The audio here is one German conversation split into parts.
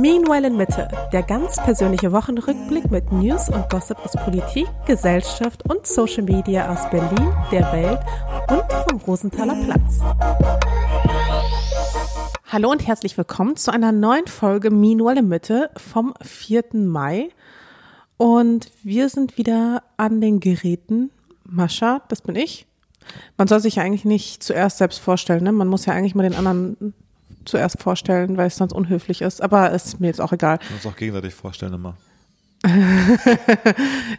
Meanwhile in Mitte, der ganz persönliche Wochenrückblick mit News und Gossip aus Politik, Gesellschaft und Social Media aus Berlin, der Welt und vom Rosenthaler Platz. Hallo und herzlich willkommen zu einer neuen Folge Meanwhile in Mitte vom 4. Mai. Und wir sind wieder an den Geräten. Mascha, das bin ich. Man soll sich ja eigentlich nicht zuerst selbst vorstellen, ne? Man muss ja eigentlich mal den anderen zuerst vorstellen, weil es sonst unhöflich ist. Aber ist mir jetzt auch egal. Wir uns auch gegenseitig vorstellen immer.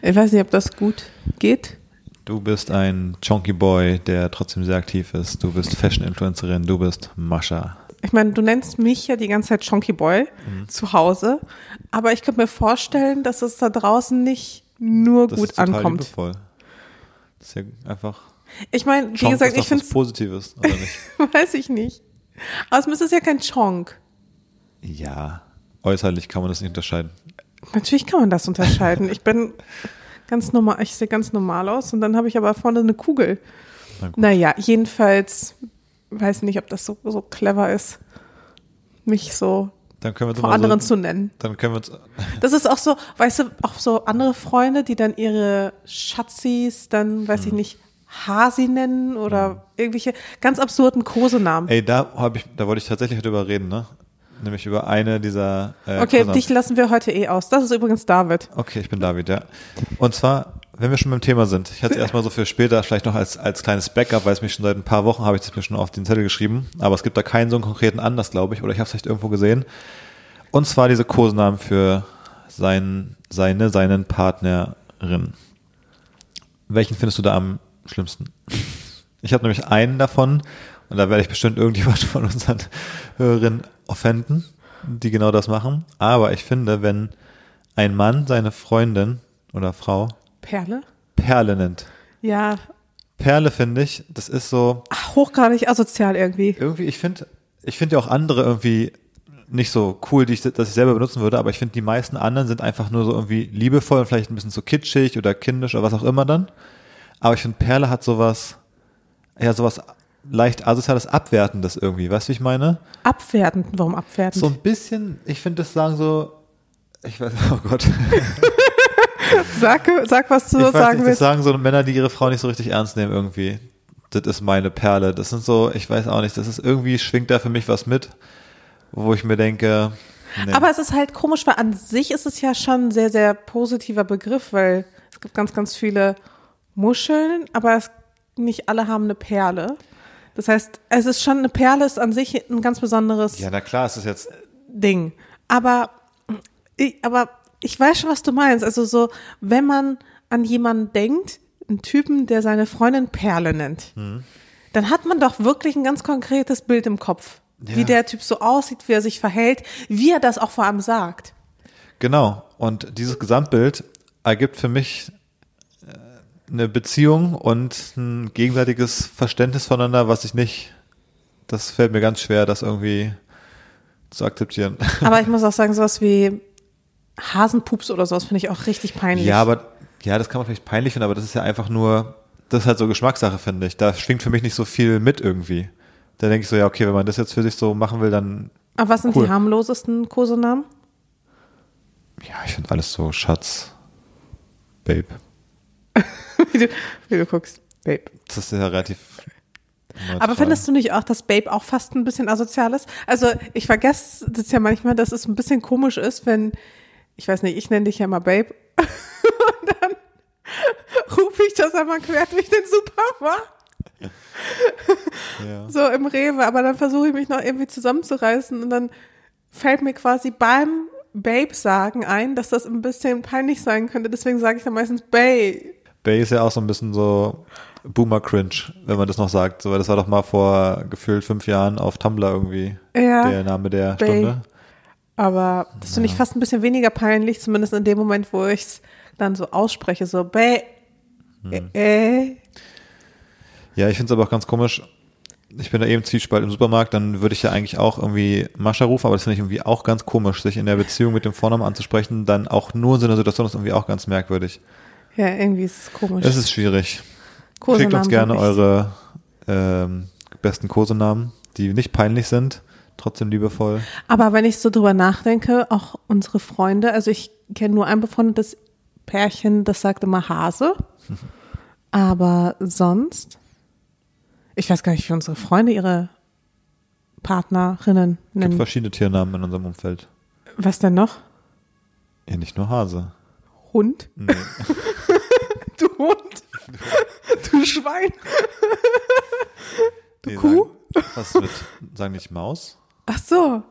ich weiß nicht, ob das gut geht. Du bist ein Chonky Boy, der trotzdem sehr aktiv ist. Du bist Fashion-Influencerin. Du bist Mascha. Ich meine, du nennst mich ja die ganze Zeit Chonky Boy mhm. zu Hause. Aber ich könnte mir vorstellen, dass es da draußen nicht nur das gut ist total ankommt. Liebevoll. Das ist ja einfach. Ich meine, wie gesagt, ich finde es Positives, oder nicht? weiß ich nicht. Aber es ist ja kein Chonk. Ja, äußerlich kann man das nicht unterscheiden. Natürlich kann man das unterscheiden. Ich bin ganz normal, ich sehe ganz normal aus und dann habe ich aber vorne eine Kugel. Na naja, jedenfalls weiß nicht, ob das so, so clever ist, mich so vor anderen so, zu nennen. Dann können wir. Das ist auch so, weißt du, auch so andere Freunde, die dann ihre Schatzis dann, weiß hm. ich nicht, Hasi nennen oder mhm. irgendwelche ganz absurden Kosenamen. Ey, da habe ich, da wollte ich tatsächlich drüber reden, ne? Nämlich über eine dieser. Äh, okay, Kosenamen. dich lassen wir heute eh aus. Das ist übrigens David. Okay, ich bin David, ja. Und zwar, wenn wir schon beim Thema sind, ich hatte es erstmal so für später vielleicht noch als, als kleines Backup, weil es mich schon seit ein paar Wochen habe ich das mir schon auf den Zettel geschrieben, aber es gibt da keinen so einen konkreten Anlass, glaube ich, oder ich habe es vielleicht irgendwo gesehen. Und zwar diese Kosenamen für sein, seine, seinen Partnerin. Welchen findest du da am schlimmsten. Ich habe nämlich einen davon und da werde ich bestimmt irgendjemand von unseren Hörerinnen offenden, die genau das machen. Aber ich finde, wenn ein Mann seine Freundin oder Frau Perle? Perle nennt. Ja. Perle finde ich, das ist so. Ach, hochgradig asozial irgendwie. Irgendwie, ich finde, ich finde ja auch andere irgendwie nicht so cool, die ich, dass ich selber benutzen würde, aber ich finde, die meisten anderen sind einfach nur so irgendwie liebevoll und vielleicht ein bisschen zu kitschig oder kindisch oder was auch immer dann. Aber ich finde, Perle hat sowas, ja, sowas leicht asoziales, abwertendes irgendwie. Weißt du, wie ich meine? Abwertend? Warum abwertend? So ein bisschen, ich finde das sagen so, ich weiß, oh Gott. sag, sag, was du ich sagen nicht, willst. Das sagen so Männer, die ihre Frau nicht so richtig ernst nehmen irgendwie. Das ist meine Perle. Das sind so, ich weiß auch nicht, das ist irgendwie, schwingt da für mich was mit, wo ich mir denke, Nee. Aber es ist halt komisch, weil an sich ist es ja schon ein sehr, sehr positiver Begriff, weil es gibt ganz, ganz viele Muscheln, aber es, nicht alle haben eine Perle. Das heißt, es ist schon eine Perle ist an sich ein ganz besonderes. Ja, na klar, es ist jetzt Ding. Aber ich, aber ich weiß schon, was du meinst. Also so, wenn man an jemanden denkt, einen Typen, der seine Freundin Perle nennt, mhm. dann hat man doch wirklich ein ganz konkretes Bild im Kopf, ja. wie der Typ so aussieht, wie er sich verhält, wie er das auch vor allem sagt. Genau. Und dieses Gesamtbild ergibt für mich eine Beziehung und ein gegenseitiges Verständnis voneinander, was ich nicht, das fällt mir ganz schwer, das irgendwie zu akzeptieren. Aber ich muss auch sagen, sowas wie Hasenpups oder sowas finde ich auch richtig peinlich. Ja, aber ja, das kann man vielleicht peinlich finden, aber das ist ja einfach nur, das ist halt so Geschmackssache, finde ich. Da schwingt für mich nicht so viel mit irgendwie. Da denke ich so, ja, okay, wenn man das jetzt für sich so machen will, dann. Aber was sind cool. die harmlosesten Kosenamen? Ja, ich finde alles so Schatz, Babe. wie, du, wie du guckst. Babe. Das ist ja relativ. Aber findest du nicht auch, dass Babe auch fast ein bisschen asozial ist? Also ich vergesse das ja manchmal, dass es ein bisschen komisch ist, wenn, ich weiß nicht, ich nenne dich ja mal Babe. Und dann rufe ich das einmal quer durch den Supermarkt. Ja. So im Rewe, aber dann versuche ich mich noch irgendwie zusammenzureißen und dann fällt mir quasi beim Babe sagen ein, dass das ein bisschen peinlich sein könnte. Deswegen sage ich dann meistens Babe. Bay ist ja auch so ein bisschen so Boomer Cringe, wenn man das noch sagt. So, das war doch mal vor gefühlt fünf Jahren auf Tumblr irgendwie ja, der Name der Bay. Stunde. Aber das finde ich fast ein bisschen weniger peinlich, zumindest in dem Moment, wo ich es dann so ausspreche, so Bay. Hm. Äh. Ja, ich finde es aber auch ganz komisch. Ich bin da eben Zwiespalt im Supermarkt, dann würde ich ja eigentlich auch irgendwie Mascha rufen, aber das finde ich irgendwie auch ganz komisch, sich in der Beziehung mit dem Vornamen anzusprechen, dann auch nur in so einer Situation ist irgendwie auch ganz merkwürdig. Ja, irgendwie ist es komisch. Es ist schwierig. Kosenamen Schickt uns gerne eure ähm, besten Kosenamen, die nicht peinlich sind. trotzdem liebevoll. Aber wenn ich so drüber nachdenke, auch unsere Freunde, also ich kenne nur ein befreundetes Pärchen, das sagt immer Hase. Aber sonst, ich weiß gar nicht, wie unsere Freunde ihre Partnerinnen Es gibt nennen. verschiedene Tiernamen in unserem Umfeld. Was denn noch? Ja, nicht nur Hase. Hund? Nee. Du Hund? Du Schwein? Nee, Kuh? Sagen, was mit, sagen nicht Maus? Ach so.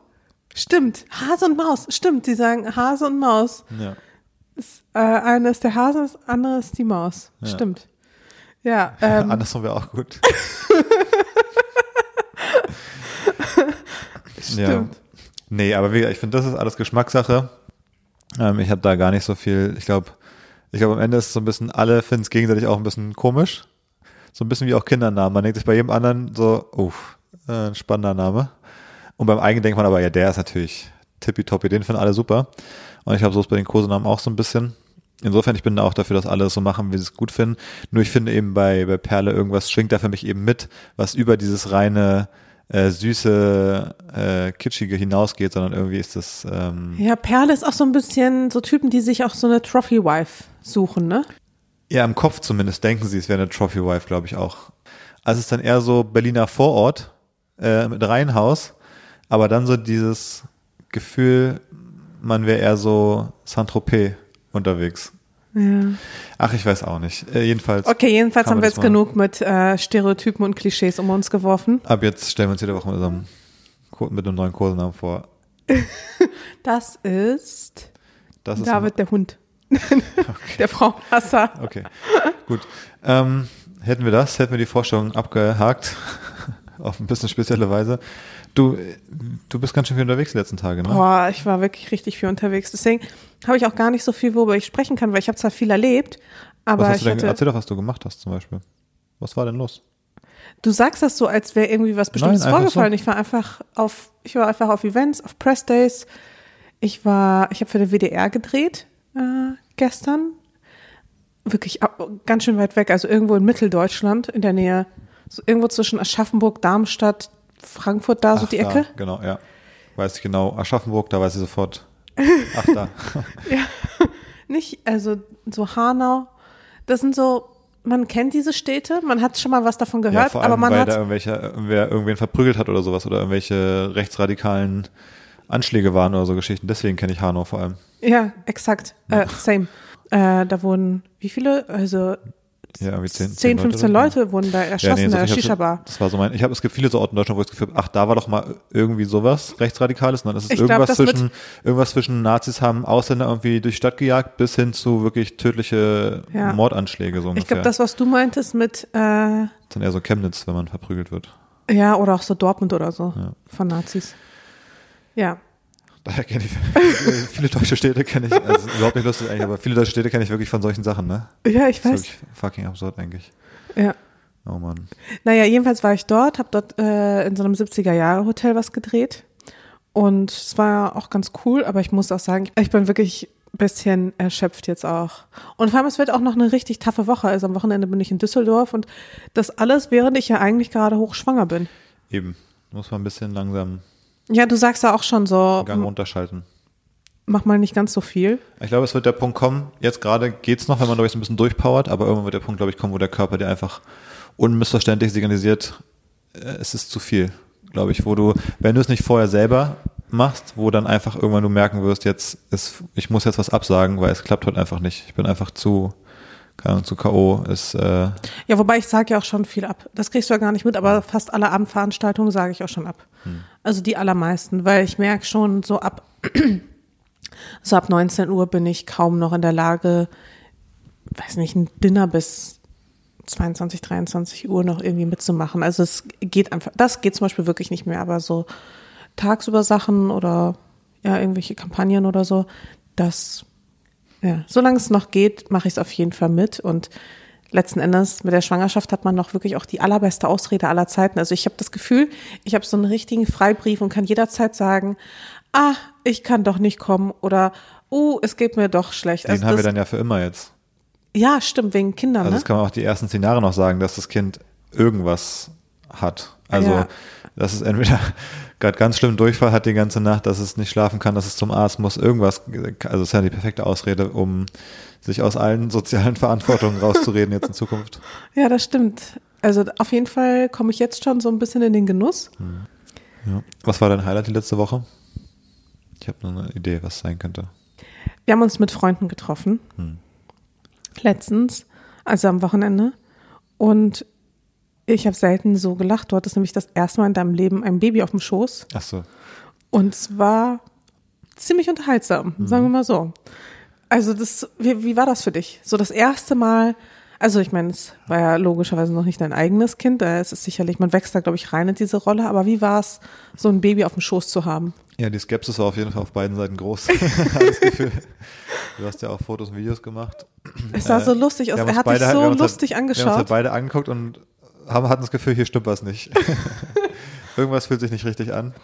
Stimmt. Hase und Maus. Stimmt. Sie sagen Hase und Maus. Ja. Das, äh, eine ist der Hase, das andere ist die Maus. Ja. Stimmt. Ja, ähm, Andersrum wäre auch gut. ja. Stimmt. Nee, aber wie, ich finde, das ist alles Geschmackssache. Ähm, ich habe da gar nicht so viel, ich glaube, ich glaube, am Ende ist so ein bisschen, alle finden es gegenseitig auch ein bisschen komisch. So ein bisschen wie auch Kindernamen. Man denkt sich bei jedem anderen so, uff, äh, ein spannender Name. Und beim eigenen denkt man aber, ja, der ist natürlich tippitoppi, den finden alle super. Und ich glaube, so ist bei den Kosenamen auch so ein bisschen. Insofern, ich bin auch dafür, dass alle so machen, wie sie es gut finden. Nur ich finde eben bei, bei Perle irgendwas schwingt da für mich eben mit, was über dieses reine äh, süße, äh, kitschige hinausgeht, sondern irgendwie ist das, ähm, ja, Perle ist auch so ein bisschen so Typen, die sich auch so eine Trophy-Wife suchen, ne? ja, im Kopf zumindest denken sie, es wäre eine Trophy Wife, glaube ich auch. Also es ist dann eher so Berliner Vorort äh, mit Reihenhaus, aber dann so dieses Gefühl, man wäre eher so Saint-Tropez unterwegs. Ja. Ach, ich weiß auch nicht. Äh, jedenfalls. Okay, jedenfalls haben wir jetzt genug mit äh, Stereotypen und Klischees um uns geworfen. Ab jetzt stellen wir uns jede Woche mit, Ko- mit einem neuen Kosenamen vor. Das ist Das ist David der Hund. Der Frauenhasser. Okay, gut. Ähm, hätten wir das, hätten wir die Vorstellung abgehakt, auf ein bisschen spezielle Weise. Du, du bist ganz schön viel unterwegs die letzten Tage, ne? Boah, ich war wirklich richtig viel unterwegs. Deswegen habe ich auch gar nicht so viel, worüber ich sprechen kann, weil ich habe zwar viel erlebt, aber was hast du denn, hatte, erzähl doch, was du gemacht hast zum Beispiel. Was war denn los? du sagst das so, als wäre irgendwie was Bestimmtes einfach vorgefallen. so. Ich war einfach auf, ich war einfach auf Events, auf Pressdays. Ich war, ich habe für den WDR gedreht äh, gestern. Wirklich ab, ganz schön weit weg, also irgendwo in Mitteldeutschland, in der Nähe, so irgendwo zwischen Aschaffenburg, Darmstadt, Frankfurt, da so Ach, die da, Ecke. genau, ja. Weiß ich genau. Aschaffenburg, da weiß ich sofort. Ach, da. Nicht, also so Hanau. Das sind so, man kennt diese Städte, man hat schon mal was davon ja, gehört, vor allem, aber man weil hat, da irgendwelcher, irgendwer irgendwen verprügelt hat oder sowas oder irgendwelche rechtsradikalen Anschläge waren oder so Geschichten. Deswegen kenne ich Hanau vor allem. ja, exakt, äh, same. Äh, da wurden, wie viele, also Ja, irgendwie 10, 10, 15 oder so. Leute wurden da erschossen in so der ich hab's- Shisha-Bar. Das war so mein, ich habe, es gibt viele so Orte in Deutschland, wo ich das Gefühl habe, ach, da war doch mal irgendwie sowas Rechtsradikales. Und dann ist es Ich glaub, irgendwas das wird- zwischen, irgendwas zwischen Nazis haben Ausländer irgendwie durch die Stadt gejagt bis hin zu wirklich tödliche Ja. Mordanschläge, so ungefähr. Ich glaube, das, was du meintest mit, äh, Das ist dann eher so Chemnitz, wenn man verprügelt wird. ja, oder auch so Dortmund oder so Ja. von Nazis. Ja. Daher kenne ich, viele deutsche Städte kenne ich, also überhaupt nicht lustig eigentlich, aber viele deutsche Städte kenne ich wirklich von solchen Sachen, ne? Ja, ich Das ist weiß. wirklich fucking absurd eigentlich. Ja. Oh Mann. Naja, jedenfalls war ich dort, habe dort äh, in so einem 70er-Jahre-Hotel was gedreht. Und es war auch ganz cool, aber ich muss auch sagen, ich bin wirklich ein bisschen erschöpft jetzt auch. Und vor allem, es wird auch noch eine richtig taffe Woche. Also am Wochenende bin ich in Düsseldorf und das alles, während ich ja eigentlich gerade hochschwanger bin. Eben. Muss man ein bisschen langsam Ja, du sagst ja auch schon so, Gang runterschalten. mach mal nicht ganz so viel. Ich glaube, es wird der Punkt kommen, jetzt gerade geht's noch, wenn man, glaube ich, so ein bisschen durchpowert, aber irgendwann wird der Punkt, glaube ich, kommen, wo der Körper dir einfach unmissverständlich signalisiert, äh, es ist zu viel, glaube ich, wo du, wenn du es nicht vorher selber machst, wo dann einfach irgendwann du merken wirst, jetzt ist, ich muss jetzt was absagen, weil es klappt heute einfach nicht. Ich bin einfach zu, keine Ahnung, zu K.O. ist, äh, Ja, wobei ich sage ja auch schon viel ab. Das kriegst du ja gar nicht mit, aber fast alle Abendveranstaltungen sage ich auch schon ab. Also die allermeisten, weil ich merke schon so ab so ab 19 Uhr bin ich kaum noch in der Lage, weiß nicht, ein Dinner bis 22, 23 Uhr noch irgendwie mitzumachen. Also es geht einfach, das geht zum Beispiel wirklich nicht mehr, aber so tagsüber Sachen oder ja, irgendwelche Kampagnen oder so, das, ja, solange es noch geht, mache ich es auf jeden Fall mit und letzten Endes mit der Schwangerschaft hat man noch wirklich auch die allerbeste Ausrede aller Zeiten. Also ich habe das Gefühl, ich habe so einen richtigen Freibrief und kann jederzeit sagen, ah, ich kann doch nicht kommen oder uh, es geht mir doch schlecht. den Also haben wir dann ja für immer jetzt. ja, stimmt, wegen Kindern, Also ne? das kann man auch die ersten zehn Jahre noch sagen, dass das Kind irgendwas hat. Also Ja. Das ist entweder gerade ganz schlimm Durchfall hat die ganze Nacht, dass es nicht schlafen kann, dass es zum Arzt muss, irgendwas. Also es ist ja die perfekte Ausrede, um sich aus allen sozialen Verantwortungen rauszureden jetzt in Zukunft. Ja, das stimmt. Also auf jeden Fall komme ich jetzt schon so ein bisschen in den Genuss. Ja. Was war dein Highlight die letzte Woche? Ich habe nur eine Idee, was es sein könnte. Wir haben uns mit Freunden getroffen. Letztens, also am Wochenende. Und ich habe selten so gelacht. Du hattest nämlich das erste Mal in deinem Leben ein Baby auf dem Schoß. Ach so. Und es war ziemlich unterhaltsam, sagen wir mal so. Also das, wie, wie war das für dich? So das erste Mal, also ich meine, es war ja logischerweise noch nicht dein eigenes Kind, da ist es sicherlich, man wächst da, glaube ich, rein in diese Rolle, aber wie war es, so ein Baby auf dem Schoß zu haben? Ja, die Skepsis war auf jeden Fall auf beiden Seiten groß. Habe das Gefühl. Du hast ja auch Fotos und Videos gemacht. Es sah so lustig aus, er hat dich beide- so halt- lustig Wir haben uns halt angeschaut. beide angeguckt und haben, hatten das Gefühl, hier stimmt was nicht. Irgendwas fühlt sich nicht richtig an.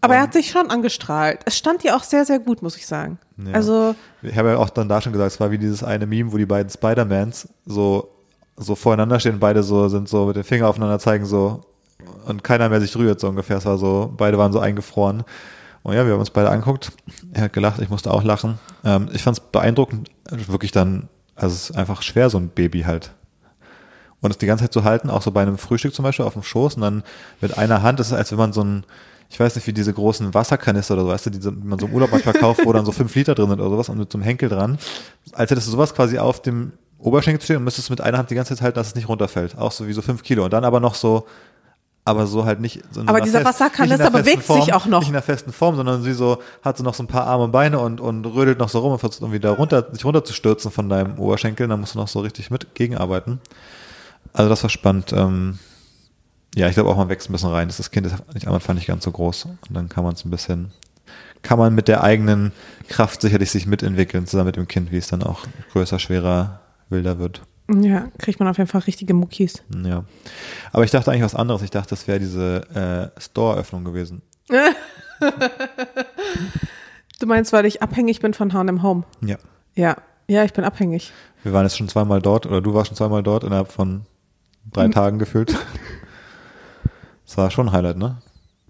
Aber er hat sich schon angestrahlt. Es stand dir auch sehr, sehr gut, muss ich sagen. Ja. Also, Ich habe ja auch dann da schon gesagt, es war wie dieses eine Meme, wo die beiden Spider-Mans so, so voreinander stehen, beide so sind so mit den Finger aufeinander zeigen so und keiner mehr sich rührt so ungefähr. Es war so, beide waren so eingefroren. Und ja, wir haben uns beide angeguckt. Er hat gelacht, ich musste auch lachen. Ähm, ich fand es beeindruckend, wirklich dann, also es ist einfach schwer, so ein Baby halt. Und es die ganze Zeit zu halten, auch so bei einem Frühstück zum Beispiel auf dem Schoß und dann mit einer Hand, das ist als wenn man so ein, ich weiß nicht, wie diese großen Wasserkanister oder so, weißt du, die man so im Urlaub manchmal kauft, wo dann so fünf Liter drin sind oder sowas und mit so einem Henkel dran. Als hättest du sowas quasi auf dem Oberschenkel stehen und müsstest mit einer Hand die ganze Zeit halten, dass es nicht runterfällt. Auch so wie so fünf Kilo. Und dann aber noch so, aber so halt nicht. So Aber dieser fest- Wasserkanister bewegt sich Form, auch noch. Nicht in einer festen Form, sondern sie so, hat so noch so ein paar Arme und Beine und, und rödelt noch so rum und versucht irgendwie da runter, sich runterzustürzen von deinem Oberschenkel. Dann musst du noch so richtig mit gegenarbeiten. Also das war spannend. Ähm, ja, ich glaube auch, man wächst ein bisschen rein. Das Kind ist nicht am Anfang nicht ganz so groß. Und dann kann man es ein bisschen, kann man mit der eigenen Kraft sicherlich sich mitentwickeln, zusammen mit dem Kind, wie es dann auch größer, schwerer, wilder wird. ja, kriegt man auf jeden Fall richtige Muckis. Ja. Aber ich dachte eigentlich was anderes. Ich dachte, das wäre diese äh, Store-Öffnung gewesen. Du meinst, weil ich abhängig bin von H&M Home? Ja. Ja, ja, ich bin abhängig. Wir waren jetzt schon zweimal dort, oder du warst schon zweimal dort, innerhalb von drei Tagen gefühlt. Das war schon ein Highlight, ne?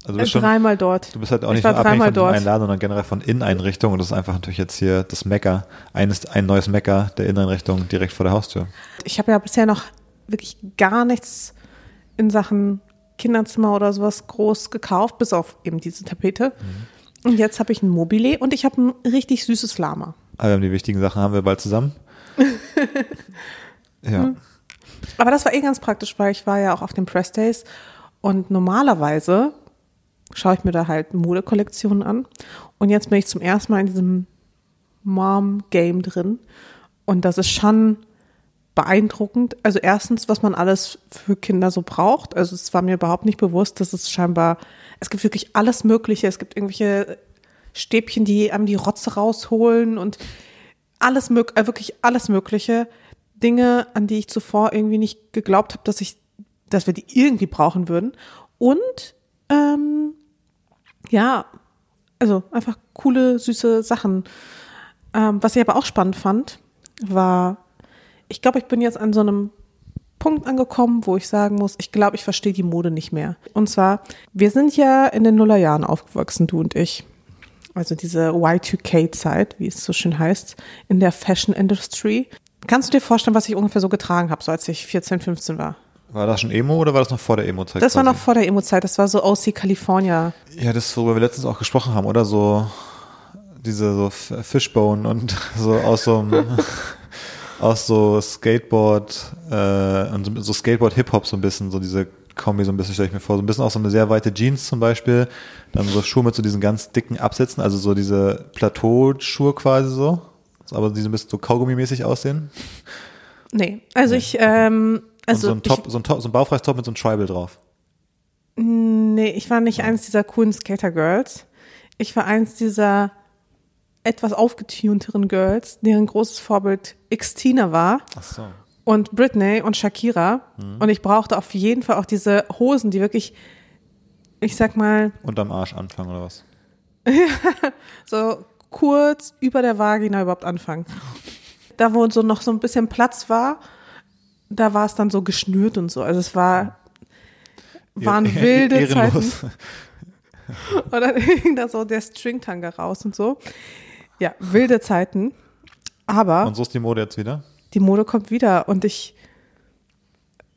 Also du bist schon, dreimal dort. Du bist halt auch Ich nicht nur abhängig von dort. dem einen Laden, sondern generell von Inneneinrichtungen. Und das ist einfach natürlich jetzt hier das Mecker, eines, ein neues Mecker der Inneneinrichtung direkt vor der Haustür. Ich habe ja bisher noch wirklich gar nichts in Sachen Kinderzimmer oder sowas groß gekauft, bis auf eben diese Tapete. Mhm. Und jetzt habe ich ein Mobile und ich habe ein richtig süßes Lama. Haben die wichtigen Sachen haben wir bald zusammen. ja. Hm. Aber das war eh ganz praktisch, weil ich war ja auch auf den Press Days und normalerweise schaue ich mir da halt Modekollektionen an. Und jetzt bin ich zum ersten Mal in diesem Mom-Game drin. Und das ist schon beeindruckend. Also erstens, was man alles für Kinder so braucht. Also es war mir überhaupt nicht bewusst, dass es scheinbar, es gibt wirklich alles Mögliche. Es gibt irgendwelche Stäbchen, die einem die Rotze rausholen und alles mög äh, wirklich alles Mögliche. Dinge, an die ich zuvor irgendwie nicht geglaubt habe, dass ich, dass wir die irgendwie brauchen würden. Und ähm, ja, also einfach coole, süße Sachen. Ähm, was ich aber auch spannend fand, war, ich glaube, ich bin jetzt an so einem Punkt angekommen, wo ich sagen muss, ich glaube, ich verstehe die Mode nicht mehr. Und zwar, wir sind ja in den Nullerjahren aufgewachsen, du und ich. Also diese Y2K-Zeit, wie es so schön heißt, in der Fashion Industry. Kannst du dir vorstellen, was ich ungefähr so getragen habe, so als ich 14, 15 war? War das schon Emo oder war das noch vor der Emo-Zeit? Das war quasi? noch vor der Emo-Zeit, das war so OC California. Ja, das, worüber wir letztens auch gesprochen haben, oder? So, diese so Fishbone und so aus so einem, aus so Skateboard, äh, und so Skateboard-Hip-Hop so ein bisschen, so diese Kombi so ein bisschen stelle ich mir vor, so ein bisschen auch so eine sehr weite Jeans zum Beispiel, dann so Schuhe mit so diesen ganz dicken Absätzen, also so diese Plateauschuhe quasi so, aber die so ein bisschen so Kaugummi-mäßig aussehen. Nee, also ich, ähm, also und so ein Top, so ein Top, so ein Top mit so einem Tribal drauf. ich, nee, ich war nicht eins dieser coolen Skater-Girls. Ich war eins dieser etwas aufgetunteren Girls, deren großes Vorbild Xtina war. Ach so. und Britney und Shakira. Und ich brauchte auf jeden Fall auch diese Hosen, die wirklich, ich sag mal, Unterm Arsch anfangen oder was? so kurz über der Vagina überhaupt anfangen. Da, wo so noch so ein bisschen Platz war, da war es dann so geschnürt und so. Also es war, waren Ja, wilde ehrenlos. Zeiten. Und dann hing da so der Stringtanga raus und so. Ja, wilde Zeiten. Aber Und so ist die Mode jetzt wieder. die Mode kommt wieder und ich,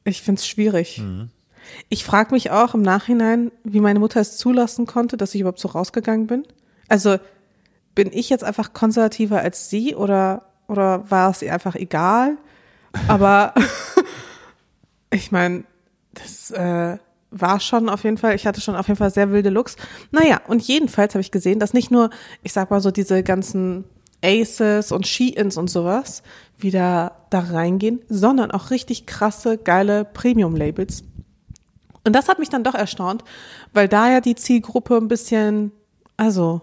ich finde es schwierig. Mhm. Ich frage mich auch im Nachhinein, wie meine Mutter es zulassen konnte, dass ich überhaupt so rausgegangen bin. Also bin ich jetzt einfach konservativer als sie oder, oder war es ihr einfach egal? Aber ich meine, das äh, war schon auf jeden Fall, ich hatte schon auf jeden Fall sehr wilde Looks. Naja, und jedenfalls habe ich gesehen, dass nicht nur, ich sag mal so, diese ganzen Aces und She-Ins und sowas wieder da reingehen, sondern auch richtig krasse, geile Premium-Labels. Und das hat mich dann doch erstaunt, weil da ja die Zielgruppe ein bisschen, also,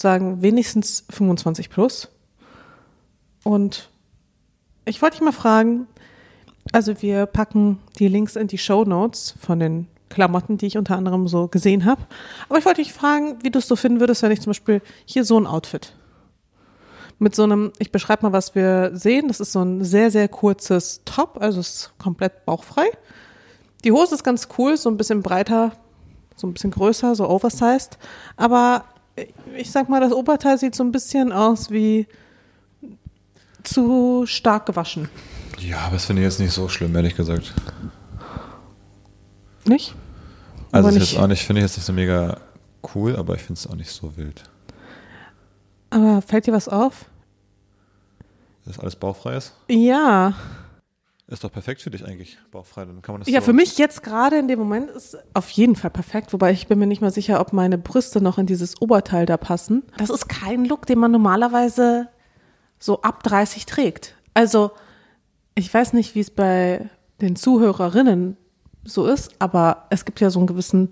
sagen, wenigstens 25 plus. Und ich wollte dich mal fragen, also wir packen die Links in die Show Notes von den Klamotten, die ich unter anderem so gesehen habe. Aber ich wollte dich fragen, wie du es so finden würdest, wenn ich zum Beispiel hier so ein Outfit mit so einem, ich beschreibe mal, was wir sehen. Das ist so ein sehr, sehr kurzes Top, also ist komplett bauchfrei. Die Hose ist ganz cool, so ein bisschen breiter, so ein bisschen größer, so oversized. Aber ich sag mal, das Oberteil sieht so ein bisschen aus wie zu stark gewaschen. Ja, aber das finde ich jetzt nicht so schlimm, ehrlich gesagt. Nicht? Also Aber ist nicht- jetzt auch nicht, finde ich jetzt nicht so mega cool, aber ich finde es auch nicht so wild. Aber fällt dir was auf? Dass alles bauchfrei ist. Ja. Ist doch perfekt für dich eigentlich, bauchfrei. Dann kann man das Ja, so für mich jetzt gerade in dem Moment ist auf jeden Fall perfekt, wobei ich bin mir nicht mal sicher, ob meine Brüste noch in dieses Oberteil da passen. Das ist kein Look, den man normalerweise so ab 30 trägt. Also, ich weiß nicht, wie es bei den Zuhörerinnen so ist, aber es gibt ja so einen gewissen,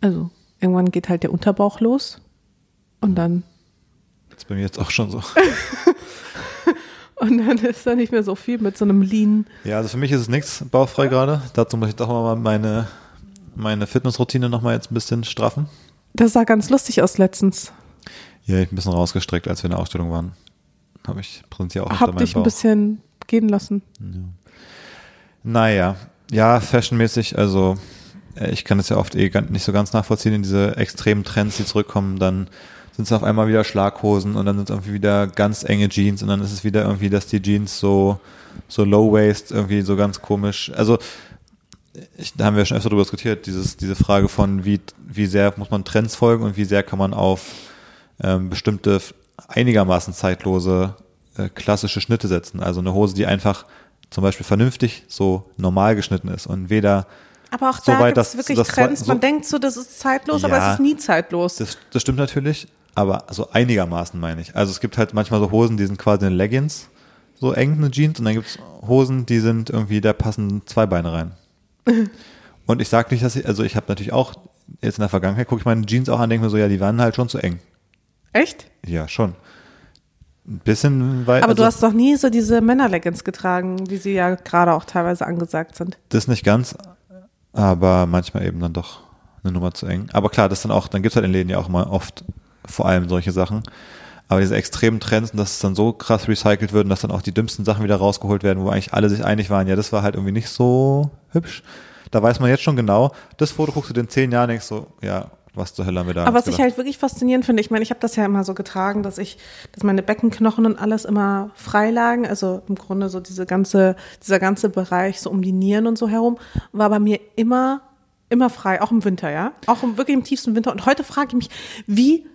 also irgendwann geht halt der Unterbauch los und dann Das ist bei mir jetzt auch schon so. und dann ist da nicht mehr so viel mit so einem Lean. Ja, also für mich ist es nichts bauchfrei gerade. Dazu muss ich doch mal meine, meine Fitnessroutine nochmal jetzt ein bisschen straffen. Das sah ganz lustig aus letztens. Ja, ich bin ein bisschen rausgestreckt, als wir in der Ausstellung waren. Habe ich präsentiere auch Hab dich ein Bauch. bisschen gehen lassen. Naja, ja, fashionmäßig, also äh, ich kann es ja oft eh nicht so ganz nachvollziehen in diese extremen Trends, die zurückkommen, dann sind es auf einmal wieder Schlaghosen und dann sind es irgendwie wieder ganz enge Jeans und dann ist es wieder irgendwie, dass die Jeans so, so low waist, irgendwie so ganz komisch. Also ich, da haben wir schon öfter darüber diskutiert, dieses, diese Frage von wie, wie sehr muss man Trends folgen und wie sehr kann man auf ähm, bestimmte einigermaßen zeitlose äh, klassische Schnitte setzen. Also eine Hose, die einfach zum Beispiel vernünftig so normal geschnitten ist und weder Aber auch So da gibt es wirklich das Trends. so- Man denkt so, das ist zeitlos, aber Ja. es ist nie zeitlos. das, das stimmt natürlich, aber so einigermaßen meine ich. Also es gibt halt manchmal so Hosen, die sind quasi eine Leggings, so eng eine Jeans und dann gibt es Hosen, die sind irgendwie, da passen zwei Beine rein. und ich sage nicht, dass ich, also ich habe natürlich auch jetzt in der Vergangenheit gucke ich meine Jeans auch an, denke mir so, ja, die waren halt schon zu eng. Echt? Ja, schon. Ein bisschen weit. Aber also, du hast doch nie so diese Männerleggings getragen, wie sie ja gerade auch teilweise angesagt sind. Das nicht ganz, aber manchmal eben dann doch eine Nummer zu eng. Aber klar, das dann auch, dann gibt's halt in Läden ja auch mal oft vor allem solche Sachen. Aber diese extremen Trends und dass es dann so krass recycelt wird und dass dann auch die dümmsten Sachen wieder rausgeholt werden, wo eigentlich alle sich einig waren, ja, das war halt irgendwie nicht so hübsch. Da weiß man jetzt schon genau, das Foto guckst du in zehn Jahren denkst so, ja, was zur Hölle haben wir da Aber was ich gedacht? halt wirklich faszinierend finde, ich meine, ich habe das ja immer so getragen, dass ich, dass meine Beckenknochen und alles immer frei lagen. Also im Grunde so diese ganze, dieser ganze Bereich so um die Nieren und so herum, war bei mir immer, immer frei, auch im Winter, ja. Auch im, wirklich im tiefsten Winter. Und heute frage ich mich, wie,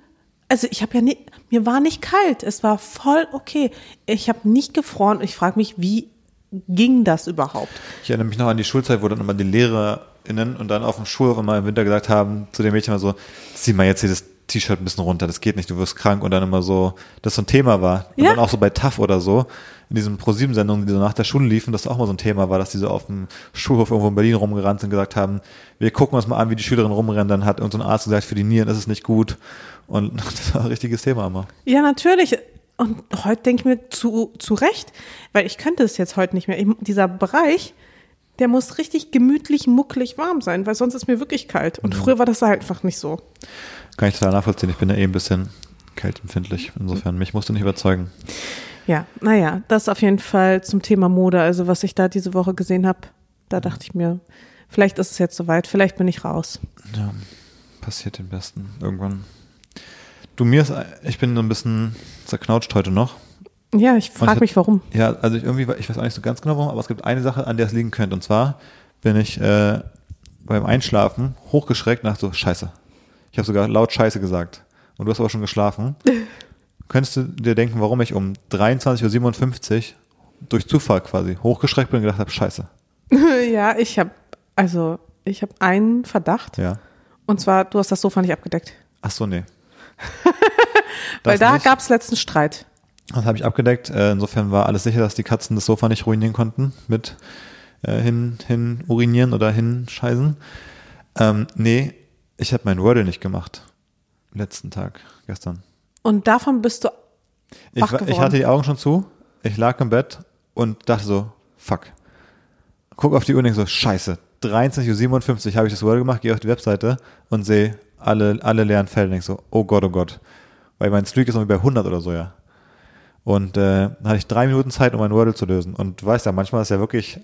also ich habe ja nie, mir war nicht kalt, es war voll okay. Ich habe nicht gefroren. Ich frage mich, wie ging das überhaupt? Ich erinnere mich noch an die Schulzeit, wo dann immer die LehrerInnen und dann auf dem Schulhof immer im Winter gesagt haben zu den Mädchen immer so, zieh mal jetzt hier das T-Shirt ein bisschen runter, das geht nicht, du wirst krank und dann immer so, das so ein Thema war. Und Ja. dann auch so bei TAF oder so, in diesen ProSieben-Sendungen, die so nach der Schule liefen, das auch mal so ein Thema war, dass die so auf dem Schulhof irgendwo in Berlin rumgerannt sind und gesagt haben, wir gucken uns mal an, wie die Schülerin rumrennen, dann hat irgendein Arzt gesagt, für die Nieren ist es nicht gut. Und das war ein richtiges Thema immer. Ja, natürlich. Und heute denke ich mir zu, zu Recht, weil ich könnte es jetzt heute nicht mehr. Ich, dieser Bereich, der muss richtig gemütlich, muckelig warm sein, weil sonst ist mir wirklich kalt. Und früher war das halt einfach nicht so. Kann ich total nachvollziehen. Ich bin ja eh ein bisschen kältempfindlich. Insofern, mich musst du nicht überzeugen. Ja, naja, das auf jeden Fall zum Thema Mode. Also was ich da diese Woche gesehen habe, da dachte ich mir, Vielleicht ist es jetzt soweit, vielleicht bin ich raus. Ja, passiert den Besten irgendwann. Du, mir ist, ich bin so ein bisschen zerknautscht heute noch. Ja, ich frage ich- mich, warum. Ja, also ich irgendwie, ich weiß auch nicht so ganz genau warum, aber es gibt eine Sache, an der es liegen könnte. Und zwar bin ich äh, beim Einschlafen hochgeschreckt nach so Scheiße. Ich habe sogar laut Scheiße gesagt. Und du hast aber schon geschlafen. Könntest du dir denken, warum ich um 23.57 Uhr durch Zufall quasi hochgeschreckt bin und gedacht habe, Scheiße. ja, ich habe, also, ich habe einen Verdacht. Ja. Und zwar, du hast das Sofa nicht abgedeckt. Ach so, nee. Weil da gab es letzten Streit. Das habe ich abgedeckt. Äh, insofern war alles sicher, dass die Katzen das Sofa nicht ruinieren konnten mit äh, hin, hin urinieren oder hinscheißen. Ähm, nee, ich habe mein Wordle nicht gemacht. Letzten Tag, gestern. Und davon bist du, Ich, Wach ich geworden. hatte die Augen schon zu, ich lag im Bett und dachte so, fuck. Guck auf die Uhr und denk so, scheiße. 23.57 Uhr habe ich das Wordle gemacht, gehe auf die Webseite und sehe alle, alle leeren Felder. Denk so, oh Gott, oh Gott. Weil mein Streak ist irgendwie bei 100 oder so, ja. Und äh, dann hatte ich drei Minuten Zeit, um mein Wordle zu lösen. Und du weißt ja, manchmal ist ja wirklich,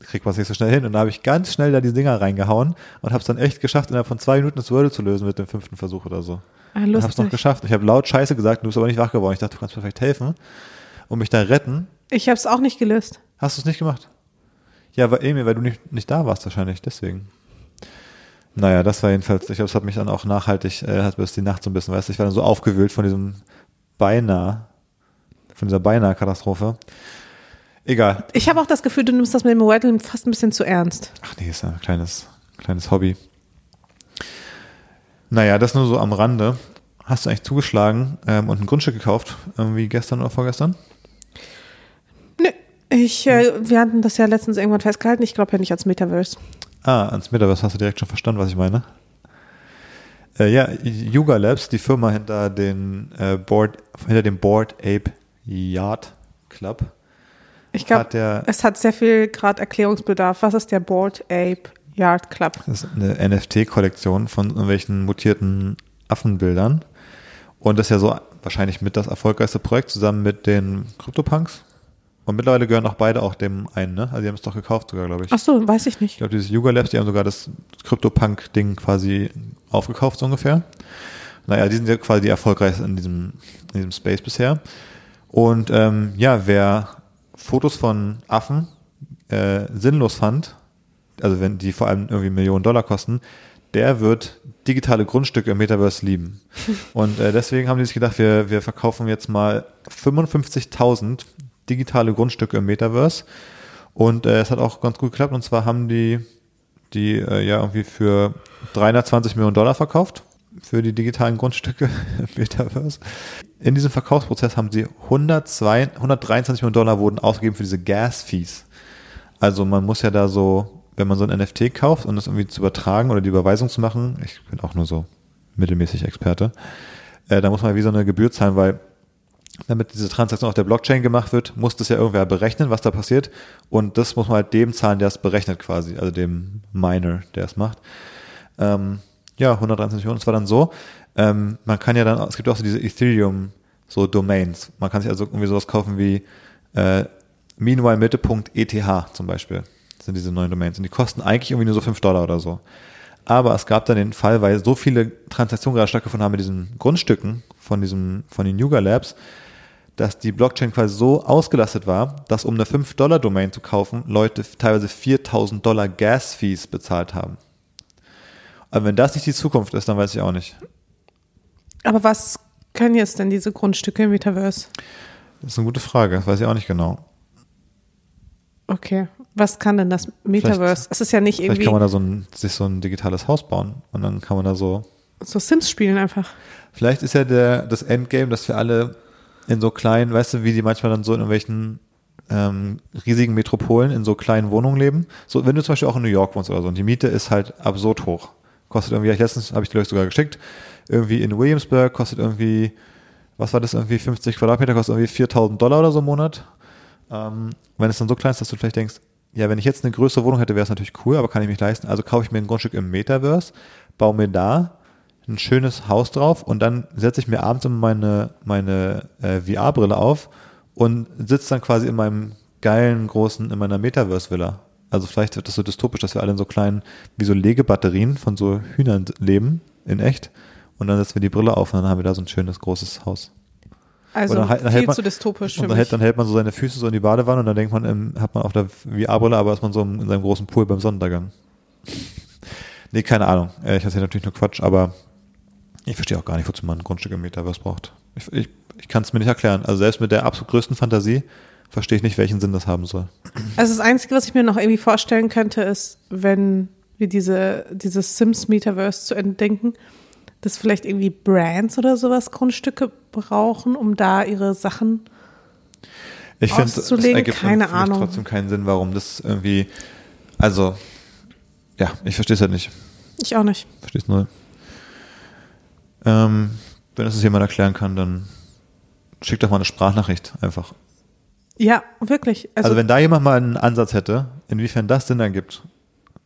kriegt man es nicht so schnell hin. Und da habe ich ganz schnell da die Dinger reingehauen und habe es dann echt geschafft, innerhalb von zwei Minuten das Wordle zu lösen mit dem fünften Versuch oder so. ah, Ich habe es noch lustig. geschafft. Ich habe laut Scheiße gesagt, du bist aber nicht wach geworden. Ich dachte, du kannst perfekt helfen und mich da retten. Ich habe es auch nicht gelöst. Hast du es nicht gemacht? Ja, weil Emil, weil du nicht, nicht da warst wahrscheinlich, deswegen. Naja, das war jedenfalls, ich glaube, es hat mich dann auch nachhaltig, äh, hat bis die Nacht so ein bisschen, weißt du, ich war dann so aufgewühlt von diesem beinahe, von dieser beinahe Katastrophe. Egal. Ich habe auch das Gefühl, du nimmst das mit dem Weddle fast ein bisschen zu ernst. Ach nee, ist ja ein kleines, kleines Hobby. Naja, das nur so am Rande. Hast du eigentlich zugeschlagen ähm, und ein Grundstück gekauft, irgendwie gestern oder vorgestern? Nö. Ich, äh, wir hatten das ja letztens irgendwann festgehalten. Ich glaube ja nicht als Metaverse. Ah, ans Metaverse hast du direkt schon verstanden, was ich meine. Äh, ja, Yuga Labs, die Firma hinter, den, äh, Board, hinter dem Board Ape Yacht Club, Ich glaube, es hat sehr viel gerade Erklärungsbedarf. Was ist der Board Ape Yard Club? das ist eine NFT-Kollektion von irgendwelchen mutierten Affenbildern. Und das ist ja so wahrscheinlich mit das erfolgreichste Projekt zusammen mit den CryptoPunks. Und mittlerweile gehören auch beide auch dem einen, ne? Also die haben es doch gekauft sogar, glaube ich. Ach so, weiß ich Ich nicht. glaube, dieses Yuga Labs, die haben sogar das CryptoPunk-Ding quasi aufgekauft, so ungefähr. Naja, die sind ja quasi die erfolgreichsten in diesem, in diesem Space bisher. Und ähm, ja, wer Fotos von Affen äh, sinnlos fand, also wenn die vor allem irgendwie Millionen Dollar kosten, der wird digitale Grundstücke im Metaverse lieben. Und äh, deswegen haben die sich gedacht, wir, wir verkaufen jetzt mal 55.000 digitale Grundstücke im Metaverse. Und äh, es hat auch ganz gut geklappt. Und zwar haben die die äh, ja irgendwie für 320 Millionen Dollar verkauft für die digitalen Grundstücke im Metaverse. In diesem Verkaufsprozess haben sie 102, 123 Millionen Dollar wurden ausgegeben für diese Gas-Fees. Also man muss ja da so, wenn man so ein NFT kauft und das irgendwie zu übertragen oder die Überweisung zu machen, ich bin auch nur so mittelmäßig Experte, äh, da muss man wie so eine Gebühr zahlen, weil damit diese Transaktion auf der Blockchain gemacht wird, muss das ja irgendwer berechnen, was da passiert. Und das muss man halt dem zahlen, der es berechnet quasi, also dem Miner, der es macht. Ähm, ja, 123 Millionen. Es war dann so, ähm, man kann ja dann, es gibt auch so diese Ethereum, so Domains. Man kann sich also irgendwie sowas kaufen wie äh, meanwhile-mitte.eth zum Beispiel. Das sind diese neuen Domains. Und die kosten eigentlich irgendwie nur so 5 Dollar oder so. Aber es gab dann den Fall, weil so viele Transaktionen gerade stattgefunden haben mit diesen Grundstücken von diesem, von den Yuga Labs, dass die Blockchain quasi so ausgelastet war, dass um eine 5-Dollar-Domain zu kaufen, Leute teilweise 4000 Dollar Gas-Fees bezahlt haben. Aber wenn das nicht die Zukunft ist, dann weiß ich auch nicht. Aber was können jetzt denn diese Grundstücke im Metaverse? Das ist eine gute Frage, das weiß ich auch nicht genau. Okay. Was kann denn das Metaverse? es ist ja nicht Vielleicht irgendwie kann man da so ein, sich so ein digitales Haus bauen und dann kann man da so. so Sims spielen einfach. Vielleicht ist ja der, das Endgame, dass wir alle in so kleinen, weißt du, wie die manchmal dann so in irgendwelchen ähm, riesigen Metropolen in so kleinen Wohnungen leben. So, wenn du zum Beispiel auch in New York wohnst oder so und die Miete ist halt absurd hoch. Kostet irgendwie, letztens habe ich die euch sogar geschickt, irgendwie in Williamsburg kostet irgendwie, was war das, irgendwie 50 Quadratmeter, kostet irgendwie 4000 Dollar oder so im Monat. Ähm, wenn es dann so klein ist, dass du vielleicht denkst, ja, wenn ich jetzt eine größere Wohnung hätte, wäre es natürlich cool, aber kann ich mich leisten. Also kaufe ich mir ein Grundstück im Metaverse, baue mir da ein schönes Haus drauf und dann setze ich mir abends immer meine, meine äh, VR-Brille auf und sitze dann quasi in meinem geilen, großen, in meiner Metaverse-Villa Also vielleicht wird das so dystopisch, dass wir alle in so kleinen, wie so Legebatterien von so Hühnern leben, in echt. Und dann setzen wir die Brille auf und dann haben wir da so ein schönes großes Haus. Also halt- dann viel man- zu dystopisch Und dann hält, dann hält man so seine Füße so in die Badewanne und dann denkt man, ähm, hat man auf der VR-Brille, aber ist man so in seinem großen Pool beim Sonnenuntergang. nee, keine Ahnung. Ich erzähle natürlich nur Quatsch, aber ich verstehe auch gar nicht, wozu man ein Grundstück im Metaverse braucht. Ich, ich, ich kann es mir nicht erklären. Also selbst mit der absolut größten Fantasie verstehe ich nicht, welchen Sinn das haben soll. Also das Einzige, was ich mir noch irgendwie vorstellen könnte, ist, wenn wir diese, dieses Sims-Metaverse zu Ende denken, dass vielleicht irgendwie Brands oder sowas Grundstücke brauchen, um da ihre Sachen. Ich finde, es Auszulegen, ergibt keine für mich Ahnung. trotzdem keinen Sinn, warum das irgendwie, also, ja, ich verstehe es halt nicht. Ich auch nicht. Verstehe es null. Ähm, wenn es jemand erklären kann, dann schickt doch mal eine Sprachnachricht einfach. Ja, wirklich. Also, Also, wenn da jemand mal einen Ansatz hätte, inwiefern das Sinn ergibt,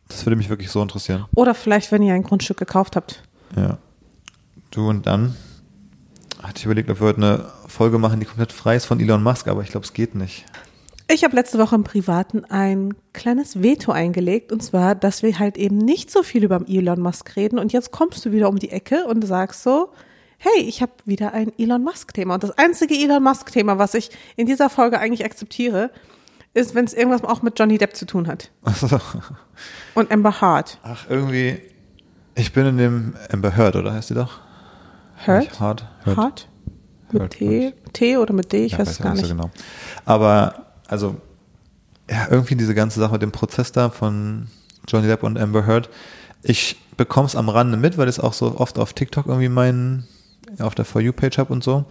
das würde mich wirklich so interessieren. oder vielleicht, wenn ihr ein Grundstück gekauft habt. Ja. Du und dann hatte ich überlegt, ob wir heute eine Folge machen, die komplett frei ist von Elon Musk, aber ich glaube, es geht nicht. Ich habe letzte Woche im Privaten ein kleines Veto eingelegt und zwar, dass wir halt eben nicht so viel über Elon Musk reden und jetzt kommst du wieder um die Ecke und sagst so, hey, ich habe wieder ein Elon Musk-Thema und das einzige Elon Musk-Thema, was ich in dieser Folge eigentlich akzeptiere, ist, wenn es irgendwas auch mit Johnny Depp zu tun hat Also, und Amber Hart. ach, irgendwie, ich bin in dem Amber Heard, oder heißt die doch? Hurt? Hard? Heard. Hart? Mit Heard, T, T oder mit D, ich Ja, weiß es gar so nicht. genau. Aber, also, ja, irgendwie diese ganze Sache mit dem Prozess da von Johnny Depp und Amber Heard, ich bekomme es am Rande mit, weil ich es auch so oft auf TikTok irgendwie meinen, auf der For You-Page habe und so.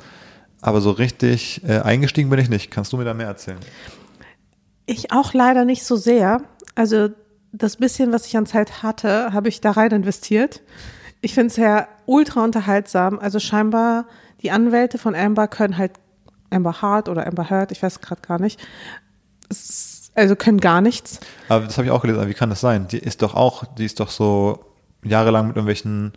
Aber so richtig äh, eingestiegen bin ich nicht. Kannst du mir da mehr erzählen? Ich auch leider nicht so sehr. Also das bisschen, was ich an Zeit hatte, habe ich da rein investiert. Ich finde es ja ultra unterhaltsam. Also scheinbar die Anwälte von Amber können halt Amber Hart oder Amber Heard, ich weiß gerade gar nicht, also können gar nichts. Aber das habe ich auch gelesen. Wie kann das sein? Die ist doch auch, die ist doch so jahrelang mit irgendwelchen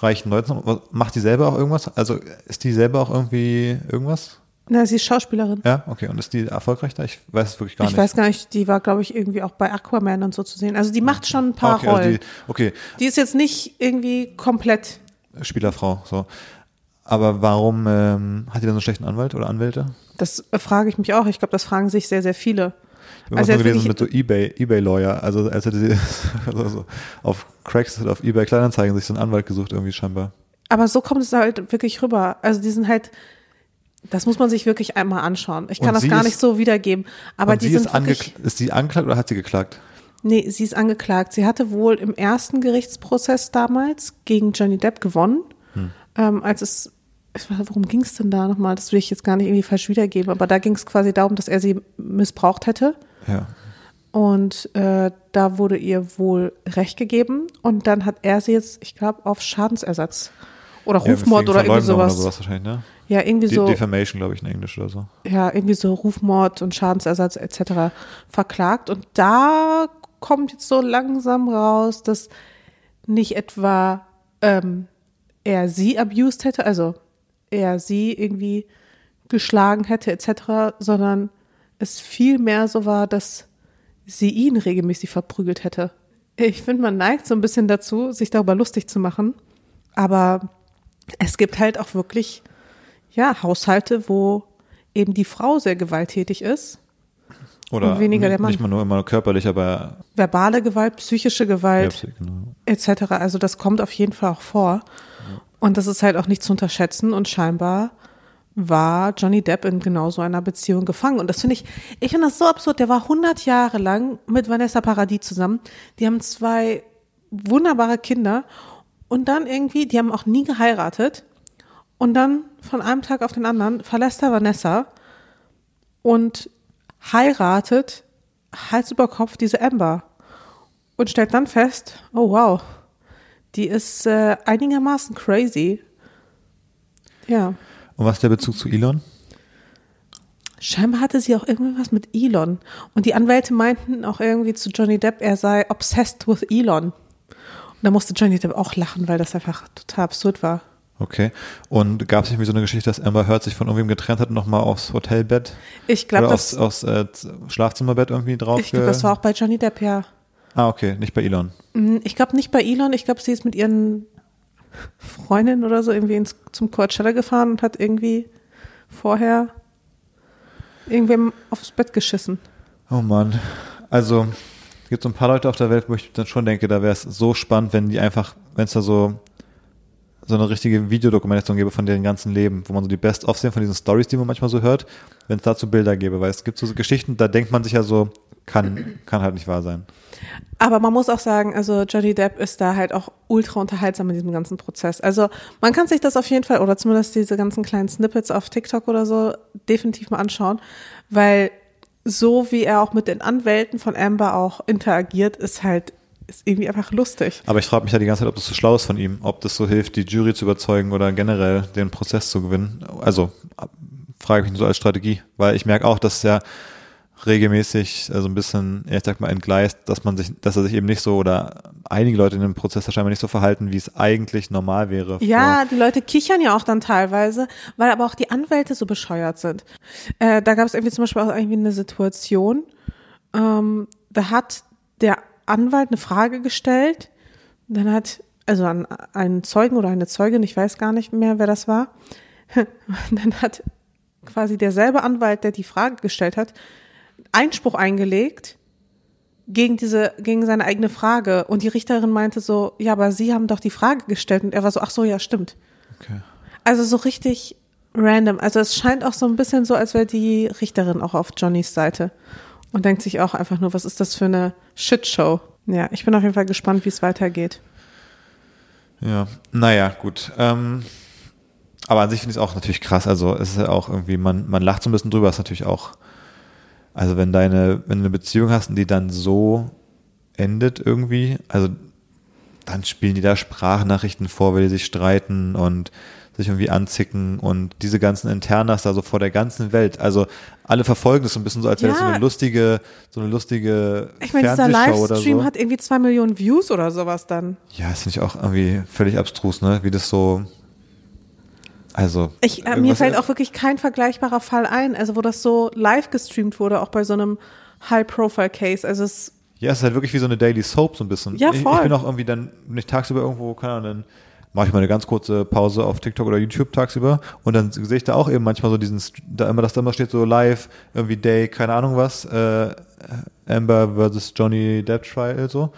reichen Leuten. Macht die selber auch irgendwas? Also ist die selber auch irgendwie irgendwas? Na, sie ist Schauspielerin. Ja, okay. Und ist die erfolgreich da? Ich weiß es wirklich gar ich nicht. weiß gar nicht, die war, glaube ich, irgendwie auch bei Aquaman und so zu sehen. Also die macht schon ein paar okay, also Rollen. die, okay, die ist jetzt nicht irgendwie komplett Spielerfrau, so. Aber warum ähm, hat die dann so einen schlechten Anwalt oder Anwälte? Das äh, frage ich mich auch. Ich glaube, das fragen sich sehr, sehr viele. Ich Also also gelesen wirklich- mit so eBay, eBay-Lawyer, also als hätte sie also so auf Craigslist, auf eBay Kleinanzeigen sich so einen Anwalt gesucht irgendwie scheinbar. Aber so kommt es halt wirklich rüber. Also die sind halt, das muss man sich wirklich einmal anschauen. Ich kann Und das gar ist- nicht so wiedergeben. Aber die sie sind ist, ist sie angeklagt oder hat sie geklagt? nee, sie ist angeklagt. Sie hatte wohl im ersten Gerichtsprozess damals gegen Johnny Depp gewonnen. Hm. Ähm, als es, worum ging es denn da nochmal? Das will ich jetzt gar nicht irgendwie falsch wiedergeben. Aber da ging es quasi darum, dass er sie missbraucht hätte. Ja. Und äh, da wurde ihr wohl Recht gegeben. Und dann hat er sie jetzt, ich glaube, auf Schadensersatz oder Ja, Rufmord wegen oder irgendwie sowas. Oder sowas wahrscheinlich, ne? Ja, irgendwie De so. Defamation, glaube ich, in Englisch oder so. ja, irgendwie so Rufmord und Schadensersatz etc. verklagt. Und da kommt jetzt so langsam raus, dass nicht etwa ähm, er sie abused hätte, also er sie irgendwie geschlagen hätte etc., sondern es viel mehr so war, dass sie ihn regelmäßig verprügelt hätte. Ich finde, man neigt so ein bisschen dazu, sich darüber lustig zu machen, aber es gibt halt auch wirklich ja, Haushalte, wo eben die Frau sehr gewalttätig ist. Oder Und weniger der Mann. nicht mal nur immer nur körperlich, aber Verbale Gewalt, psychische Gewalt genau. etc. Also das kommt auf jeden Fall auch vor. Und das ist halt auch nicht zu unterschätzen. Und scheinbar war Johnny Depp in genau so einer Beziehung gefangen. Und das finde ich, ich finde das so absurd. Der war 100 Jahre lang mit Vanessa Paradis zusammen. Die haben zwei wunderbare Kinder. Und dann irgendwie, die haben auch nie geheiratet. Und dann von einem Tag auf den anderen verlässt er Vanessa und heiratet Hals über Kopf diese Amber und stellt dann fest, oh wow, die ist äh, einigermaßen crazy. Ja. Und was ist der Bezug zu Elon? Scheinbar hatte sie auch irgendwas mit Elon. Und die Anwälte meinten auch irgendwie zu Johnny Depp, er sei obsessed with Elon. Und da musste Johnny Depp auch lachen, weil das einfach total absurd war. Okay. Und gab es irgendwie so eine Geschichte, dass Amber Heard sich von irgendwem getrennt hat und nochmal aufs Hotelbett Ich glaube, das, aufs, aufs äh, Schlafzimmerbett irgendwie drauf? ich glaub, das war auch bei Johnny Depp, ja. ah, okay, nicht bei Elon. Mm, Ich glaube nicht bei Elon, ich glaube, sie ist mit ihren Freundinnen oder so irgendwie ins, zum Coachella gefahren und hat irgendwie vorher irgendwem aufs Bett geschissen. Oh Mann. Also, es gibt so ein paar Leute auf der Welt, wo ich dann schon denke, da wäre es so spannend, wenn die einfach, wenn es da so so eine richtige Videodokumentation gäbe von deren ganzen Leben, wo man so die Best-of sehen von diesen Stories, die man manchmal so hört, wenn es dazu Bilder gäbe, weil es gibt so Geschichten, da denkt man sich ja so, kann, kann halt nicht wahr sein. Aber man muss auch sagen, also Johnny Depp ist da halt auch ultra unterhaltsam in diesem ganzen Prozess. Also man kann sich das auf jeden Fall, oder zumindest diese ganzen kleinen Snippets auf TikTok oder so, definitiv mal anschauen, weil so wie er auch mit den Anwälten von Amber auch interagiert, ist halt, ist irgendwie einfach lustig. Aber ich frage mich ja die ganze Zeit, ob das so schlau ist von ihm, ob das so hilft, die Jury zu überzeugen oder generell den Prozess zu gewinnen. Also frage ich mich nur so als Strategie, weil ich merke auch, dass ja regelmäßig so also ein bisschen, ich sag mal, entgleist, dass man sich, dass er sich eben nicht so oder einige Leute in dem Prozess scheinbar nicht so verhalten, wie es eigentlich normal wäre. Ja, die Leute kichern ja auch dann teilweise, weil aber auch die Anwälte so bescheuert sind. Äh, da gab es irgendwie zum Beispiel auch irgendwie eine Situation, ähm, da hat der Anwalt eine Frage gestellt, dann hat, also an einen Zeugen oder eine Zeugin, ich weiß gar nicht mehr, wer das war, und dann hat quasi derselbe Anwalt, der die Frage gestellt hat, Einspruch eingelegt gegen diese, gegen seine eigene Frage. Und die Richterin meinte so, ja, aber Sie haben doch die Frage gestellt. Und er war so, ach so, ja, stimmt. Okay. Also so richtig random. Also es scheint auch so ein bisschen so, als wäre die Richterin auch auf Johnnys Seite. Und denkt sich auch einfach nur, was ist das für eine Shitshow? Ja, ich bin auf jeden Fall gespannt, wie es weitergeht. Ja, naja, gut. Ähm, aber an sich finde ich es auch natürlich krass. Also es ist ja auch irgendwie, man, man lacht so ein bisschen drüber, ist natürlich auch, also wenn deine, wenn du eine Beziehung hast und die dann so endet irgendwie, also dann spielen die da Sprachnachrichten vor, weil die sich streiten und sich irgendwie anzicken und diese ganzen Internas da so vor der ganzen Welt. Also alle verfolgen das so ein bisschen so, als wäre das so eine lustige, so eine lustige Ich meine, dieser Livestream so. hat irgendwie zwei Millionen Views oder sowas dann. Ja, das finde ich auch irgendwie völlig abstrus, ne? Wie das so. Also. Ich, äh, mir fällt auch wirklich kein vergleichbarer Fall ein, also wo das so live gestreamt wurde, auch bei so einem High-Profile-Case. Also es, Ja, es ist halt wirklich wie so eine Daily Soap so ein bisschen. Ja, Ich, ich voll. bin auch irgendwie dann, wenn ich tagsüber irgendwo, keine Ahnung, dann mache ich mal eine ganz kurze Pause auf TikTok oder YouTube tagsüber und dann sehe ich da auch eben manchmal so diesen, da immer, dass da immer steht so live, irgendwie Day, keine Ahnung was, äh, Amber versus Johnny Depp Trial so.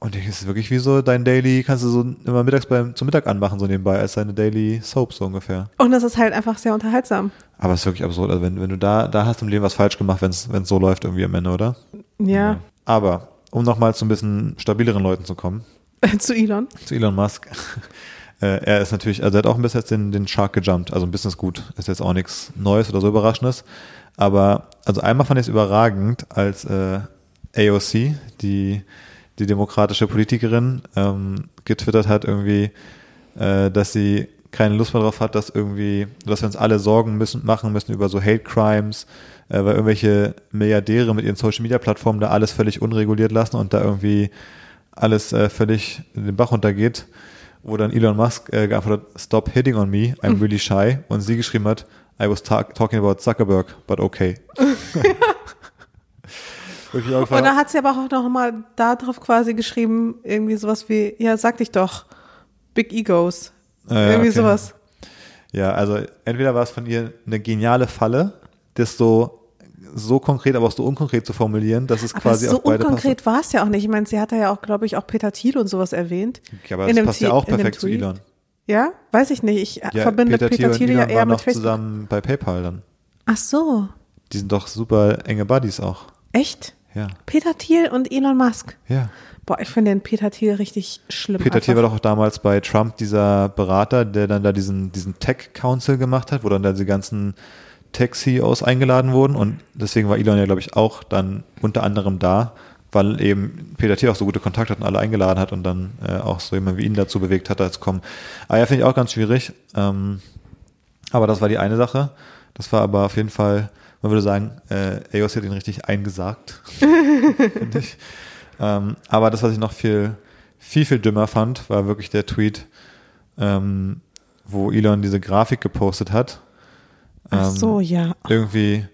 Und ich, es ist wirklich wie so dein Daily, kannst du so immer mittags beim, zum Mittag anmachen, so nebenbei, als deine Daily Soap so ungefähr. und das ist halt einfach sehr unterhaltsam. Aber es ist wirklich absurd. Also wenn, wenn du da, da hast du im Leben was falsch gemacht, wenn es so läuft irgendwie am Ende, oder? Ja. Aber um nochmal zu ein bisschen stabileren Leuten zu kommen, Zu Elon. zu Elon Musk. Äh, er ist natürlich, also er hat auch ein bisschen den, den Shark gejumpt, also ein bisschen ist gut. Ist jetzt auch nichts Neues oder so Überraschendes. Aber, also einmal fand ich es überragend, als äh, AOC, die, die demokratische Politikerin, ähm, getwittert hat irgendwie, äh, dass sie keine Lust mehr drauf hat, dass irgendwie, dass wir uns alle Sorgen müssen, machen müssen über so Hate Crimes, äh, weil irgendwelche Milliardäre mit ihren Social Media Plattformen da alles völlig unreguliert lassen und da irgendwie alles äh, völlig in den Bach runtergeht, wo dann Elon Musk äh, geantwortet hat, stop hitting on me, I'm really shy und sie geschrieben hat, I was ta talking about Zuckerberg, but okay. Und da hat sie aber auch noch mal darauf quasi geschrieben, irgendwie sowas wie, ja, sag dich doch, Big Egos. Äh, irgendwie okay. sowas. Ja, also entweder war es von ihr eine geniale Falle, das so, so konkret, aber auch so unkonkret zu formulieren, dass es Aber quasi so auf beide unkonkret war es ja auch nicht. Ich meine, sie hat ja auch, glaube ich, auch Peter Thiel und sowas erwähnt. Okay, aber das passt ja auch perfekt zu. Elon. Ja? Weiß ich nicht. Ich Ja, verbinde Peter, Peter, Thiel ja eher mit noch Facebook. zusammen bei PayPal dann. Ach so. Die sind doch super enge Buddies auch. Echt? Ja, Peter Thiel und Elon Musk. ja. Boah, ich finde den Peter Thiel richtig schlimm. Peter Thiel war einfach. doch auch damals bei Trump dieser Berater, der dann da diesen, diesen Tech Council gemacht hat, wo dann da die ganzen Tech-CEOs eingeladen wurden und deswegen war Elon ja, glaube ich, auch dann unter anderem da, weil eben Peter Thiel auch so gute Kontakte hat und alle eingeladen hat und dann äh, auch so jemand wie ihn dazu bewegt hat, da zu kommen. Aber ja, finde ich auch ganz schwierig. Ähm, aber das war die eine Sache. Das war aber auf jeden Fall, man würde sagen, äh, EOS hat ihn richtig eingesagt, finde ich. Ähm, aber das, was ich noch viel, viel, viel dümmer fand, war wirklich der Tweet, ähm, wo Elon diese Grafik gepostet hat. Ach so, ja. Irgendwie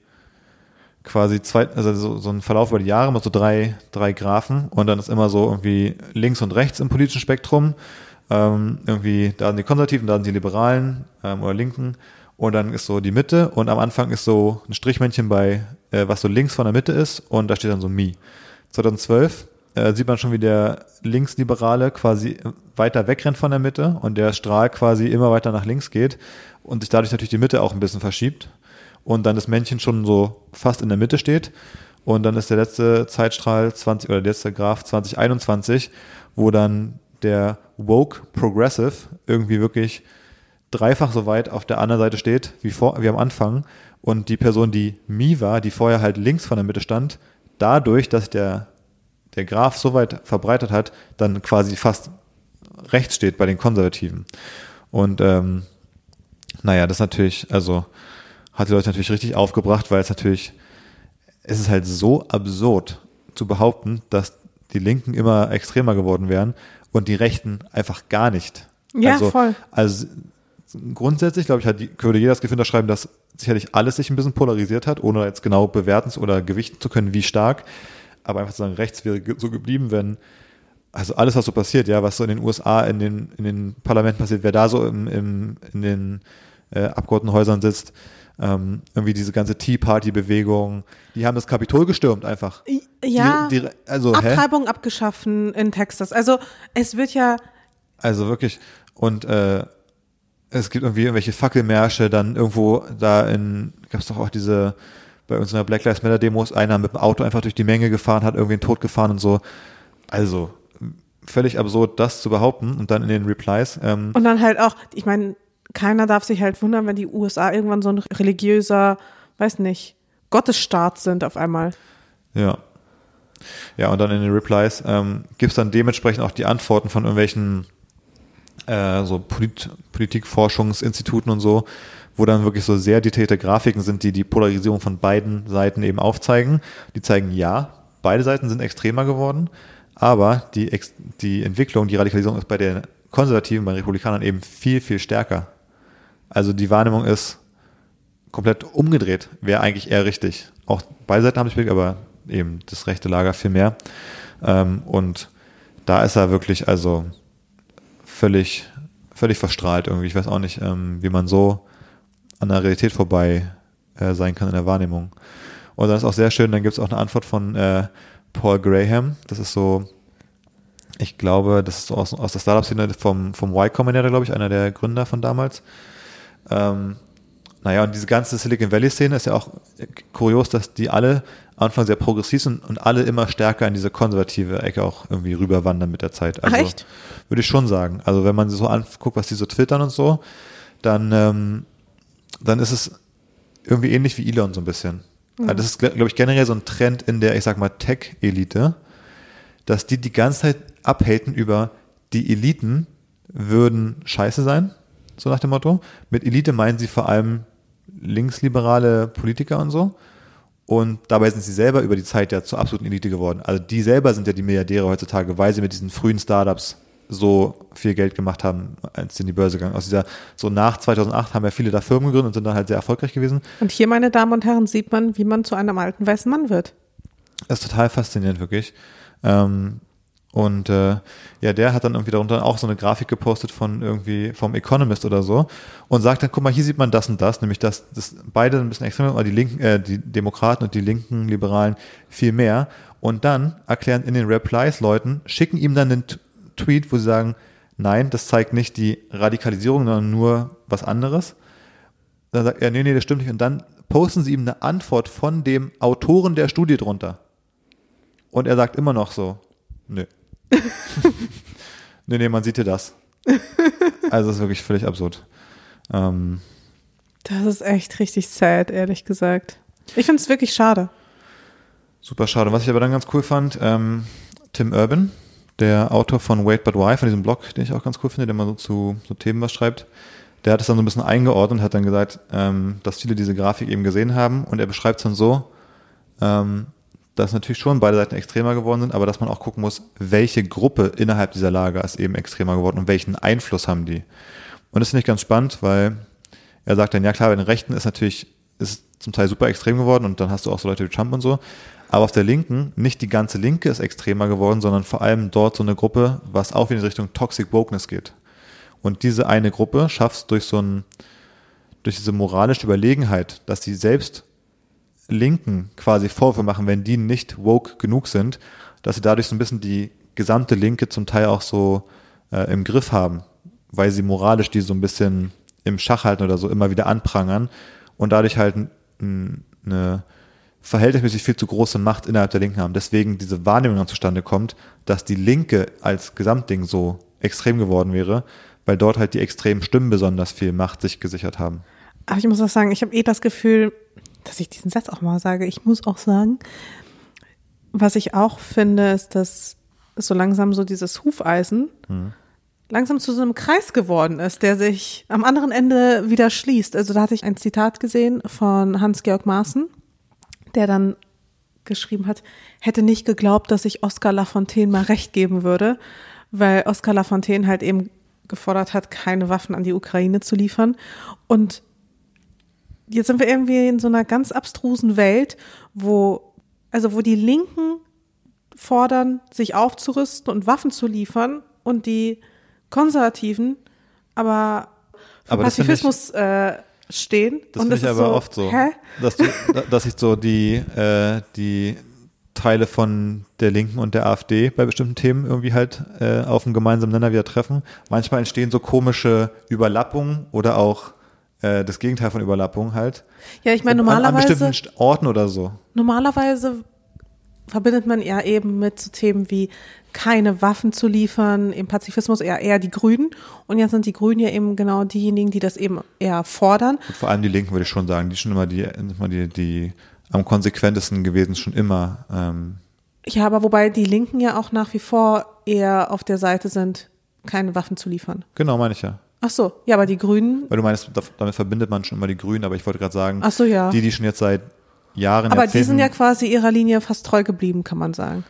quasi zwei, also so, so ein Verlauf über die Jahre mit so drei, drei Graphen und dann ist immer so irgendwie links und rechts im politischen Spektrum. Ähm, irgendwie, da sind die Konservativen, da sind die Liberalen ähm, oder Linken und dann ist so die Mitte und am Anfang ist so ein Strichmännchen bei, äh, was so links von der Mitte ist und da steht dann so Mi. 2012 äh, sieht man schon, wie der Linksliberale quasi weiter wegrennt von der Mitte und der Strahl quasi immer weiter nach links geht und sich dadurch natürlich die Mitte auch ein bisschen verschiebt und dann das Männchen schon so fast in der Mitte steht. Und dann ist der letzte Zeitstrahl 20 oder der letzte Graph 2021, wo dann der Woke Progressive irgendwie wirklich dreifach so weit auf der anderen Seite steht wie, vor, wie am Anfang. Und die Person, die Mi war, die vorher halt links von der Mitte stand, dadurch, dass der, der Graph so weit verbreitet hat, dann quasi fast rechts steht bei den Konservativen. Und ähm, naja, das natürlich, also hat die Leute natürlich richtig aufgebracht, weil es natürlich, es ist halt so absurd zu behaupten, dass die Linken immer extremer geworden wären und die Rechten einfach gar nicht. Ja, also, voll. Also grundsätzlich, glaube ich, hat die, würde jeder das Gefühl unterschreiben, dass sicherlich alles sich ein bisschen polarisiert hat, ohne jetzt genau bewerten oder gewichten zu können, wie stark. Aber einfach zu sagen, rechts wäre so geblieben, wenn, also alles, was so passiert, ja, was so in den USA, in den, in den Parlamenten passiert, wer da so im, im, in den äh, Abgeordnetenhäusern sitzt, ähm, irgendwie diese ganze Tea Party Bewegung, die haben das Kapitol gestürmt einfach. Ja. Die, die, also, Abtreibung hä? abgeschaffen in Texas. Also es wird ja. Also wirklich. Und äh, es gibt irgendwie irgendwelche Fackelmärsche, dann irgendwo da in, gab es doch auch diese, bei uns in der Black Lives Matter Demos, einer mit dem Auto einfach durch die Menge gefahren, hat irgendwie einen Tod gefahren und so. Also, völlig absurd, das zu behaupten und dann in den Replies. Ähm, und dann halt auch, ich meine, keiner darf sich halt wundern, wenn die USA irgendwann so ein religiöser, weiß nicht, Gottesstaat sind auf einmal. Ja. Ja, und dann in den Replies ähm, gibt es dann dementsprechend auch die Antworten von irgendwelchen äh, so Polit Politikforschungsinstituten und so, wo dann wirklich so sehr detaillierte Grafiken sind, die die Polarisierung von beiden Seiten eben aufzeigen. Die zeigen, ja, beide Seiten sind extremer geworden, aber die, Ex die Entwicklung, die Radikalisierung ist bei den Konservativen, bei den Republikanern eben viel, viel stärker. Also die Wahrnehmung ist komplett umgedreht, wäre eigentlich eher richtig. Auch beide Seiten haben sich bewegt, aber eben das rechte Lager viel mehr. Ähm, und da ist er wirklich also völlig, völlig verstrahlt irgendwie. Ich weiß auch nicht, ähm, wie man so an der Realität vorbei äh, sein kann in der Wahrnehmung. Und dann ist auch sehr schön, dann gibt es auch eine Antwort von äh, Paul Graham. Das ist so, ich glaube, das ist so aus, aus der Startup-Szene vom, vom Y Combinator, glaube ich, einer der Gründer von damals. Ähm, naja, und diese ganze Silicon Valley-Szene ist ja auch kurios, dass die alle am Anfang sehr progressiv sind und alle immer stärker in diese konservative Ecke auch irgendwie rüberwandern mit der Zeit. Also, echt? Würde ich schon sagen. Also wenn man so anguckt, was die so twittern und so, dann, ähm, dann ist es irgendwie ähnlich wie Elon so ein bisschen. Mhm. Also das ist, glaube ich, generell so ein Trend in der, ich sag mal, Tech-Elite, dass die die ganze Zeit abhaten über die Eliten würden scheiße sein so nach dem Motto. Mit Elite meinen sie vor allem linksliberale Politiker und so. Und dabei sind sie selber über die Zeit ja zur absoluten Elite geworden. Also die selber sind ja die Milliardäre heutzutage, weil sie mit diesen frühen Startups so viel Geld gemacht haben, als sie in die Börse gegangen. Aus dieser, so nach 2008 haben ja viele da Firmen gegründet und sind dann halt sehr erfolgreich gewesen. Und hier, meine Damen und Herren, sieht man, wie man zu einem alten weißen Mann wird. Das ist total faszinierend, wirklich. Ähm, und äh, ja, der hat dann irgendwie darunter auch so eine Grafik gepostet von irgendwie vom Economist oder so und sagt dann, guck mal, hier sieht man das und das, nämlich dass das beide ein bisschen extrem, aber die Linken, äh, die Demokraten und die linken Liberalen viel mehr. Und dann erklären in den Replies Leuten, schicken ihm dann einen Tweet, wo sie sagen, nein, das zeigt nicht die Radikalisierung, sondern nur was anderes. Dann sagt er, nee, nee, das stimmt nicht. Und dann posten sie ihm eine Antwort von dem Autoren der Studie drunter. Und er sagt immer noch so, nö. nee, nee, man sieht hier das. Also das ist wirklich völlig absurd. Ähm, das ist echt richtig sad, ehrlich gesagt. Ich finde es wirklich schade. Super schade. Was ich aber dann ganz cool fand, ähm, Tim Urban, der Autor von Wait But Why, von diesem Blog, den ich auch ganz cool finde, der mal so zu so Themen was schreibt, der hat es dann so ein bisschen eingeordnet und hat dann gesagt, ähm, dass viele diese Grafik eben gesehen haben und er beschreibt es dann so, ähm, dass natürlich schon beide Seiten extremer geworden sind, aber dass man auch gucken muss, welche Gruppe innerhalb dieser Lager ist eben extremer geworden und welchen Einfluss haben die. Und das finde ich ganz spannend, weil er sagt dann, ja klar, bei den Rechten ist natürlich, ist zum Teil super extrem geworden und dann hast du auch so Leute wie Trump und so. Aber auf der Linken, nicht die ganze Linke ist extremer geworden, sondern vor allem dort so eine Gruppe, was auch in die Richtung Toxic Wokeness geht. Und diese eine Gruppe schafft es durch so ein, durch diese moralische Überlegenheit, dass die selbst Linken quasi Vorwürfe machen, wenn die nicht woke genug sind, dass sie dadurch so ein bisschen die gesamte Linke zum Teil auch so äh, im Griff haben, weil sie moralisch die so ein bisschen im Schach halten oder so immer wieder anprangern und dadurch halt eine verhältnismäßig viel zu große Macht innerhalb der Linken haben. Deswegen diese Wahrnehmung dann zustande kommt, dass die Linke als Gesamtding so extrem geworden wäre, weil dort halt die extremen Stimmen besonders viel Macht sich gesichert haben. Aber ich muss auch sagen, ich habe eh das Gefühl, dass ich diesen Satz auch mal sage. Ich muss auch sagen, was ich auch finde, ist, dass so langsam so dieses Hufeisen mhm. langsam zu so einem Kreis geworden ist, der sich am anderen Ende wieder schließt. Also da hatte ich ein Zitat gesehen von Hans-Georg Maaßen, der dann geschrieben hat, hätte nicht geglaubt, dass ich Oskar Lafontaine mal recht geben würde, weil Oskar Lafontaine halt eben gefordert hat, keine Waffen an die Ukraine zu liefern. Und jetzt sind wir irgendwie in so einer ganz abstrusen Welt, wo, also wo die Linken fordern, sich aufzurüsten und Waffen zu liefern und die Konservativen aber aber Pazifismus ich, äh, stehen. Das finde ich aber so, oft so, hä? dass, du, dass sich so die, äh, die Teile von der Linken und der AfD bei bestimmten Themen irgendwie halt äh, auf einen gemeinsamen Nenner wieder treffen. Manchmal entstehen so komische Überlappungen oder auch äh, das Gegenteil von Überlappungen halt. Ja, ich meine normalerweise. An, an bestimmten Orten oder so. Normalerweise verbindet man ja eben mit so Themen wie keine Waffen zu liefern, im Pazifismus eher, eher die Grünen. Und jetzt sind die Grünen ja eben genau diejenigen, die das eben eher fordern. Und vor allem die Linken würde ich schon sagen, die schon immer die, immer die, die am konsequentesten gewesen, schon immer. Ähm. Ja, aber wobei die Linken ja auch nach wie vor eher auf der Seite sind, keine Waffen zu liefern. Genau, meine ich ja. Ach so, ja, aber die Grünen. Weil du meinst, damit verbindet man schon immer die Grünen, aber ich wollte gerade sagen, Ach so, ja. die, die schon jetzt seit Jahren. Aber die sind ja quasi ihrer Linie fast treu geblieben, kann man sagen.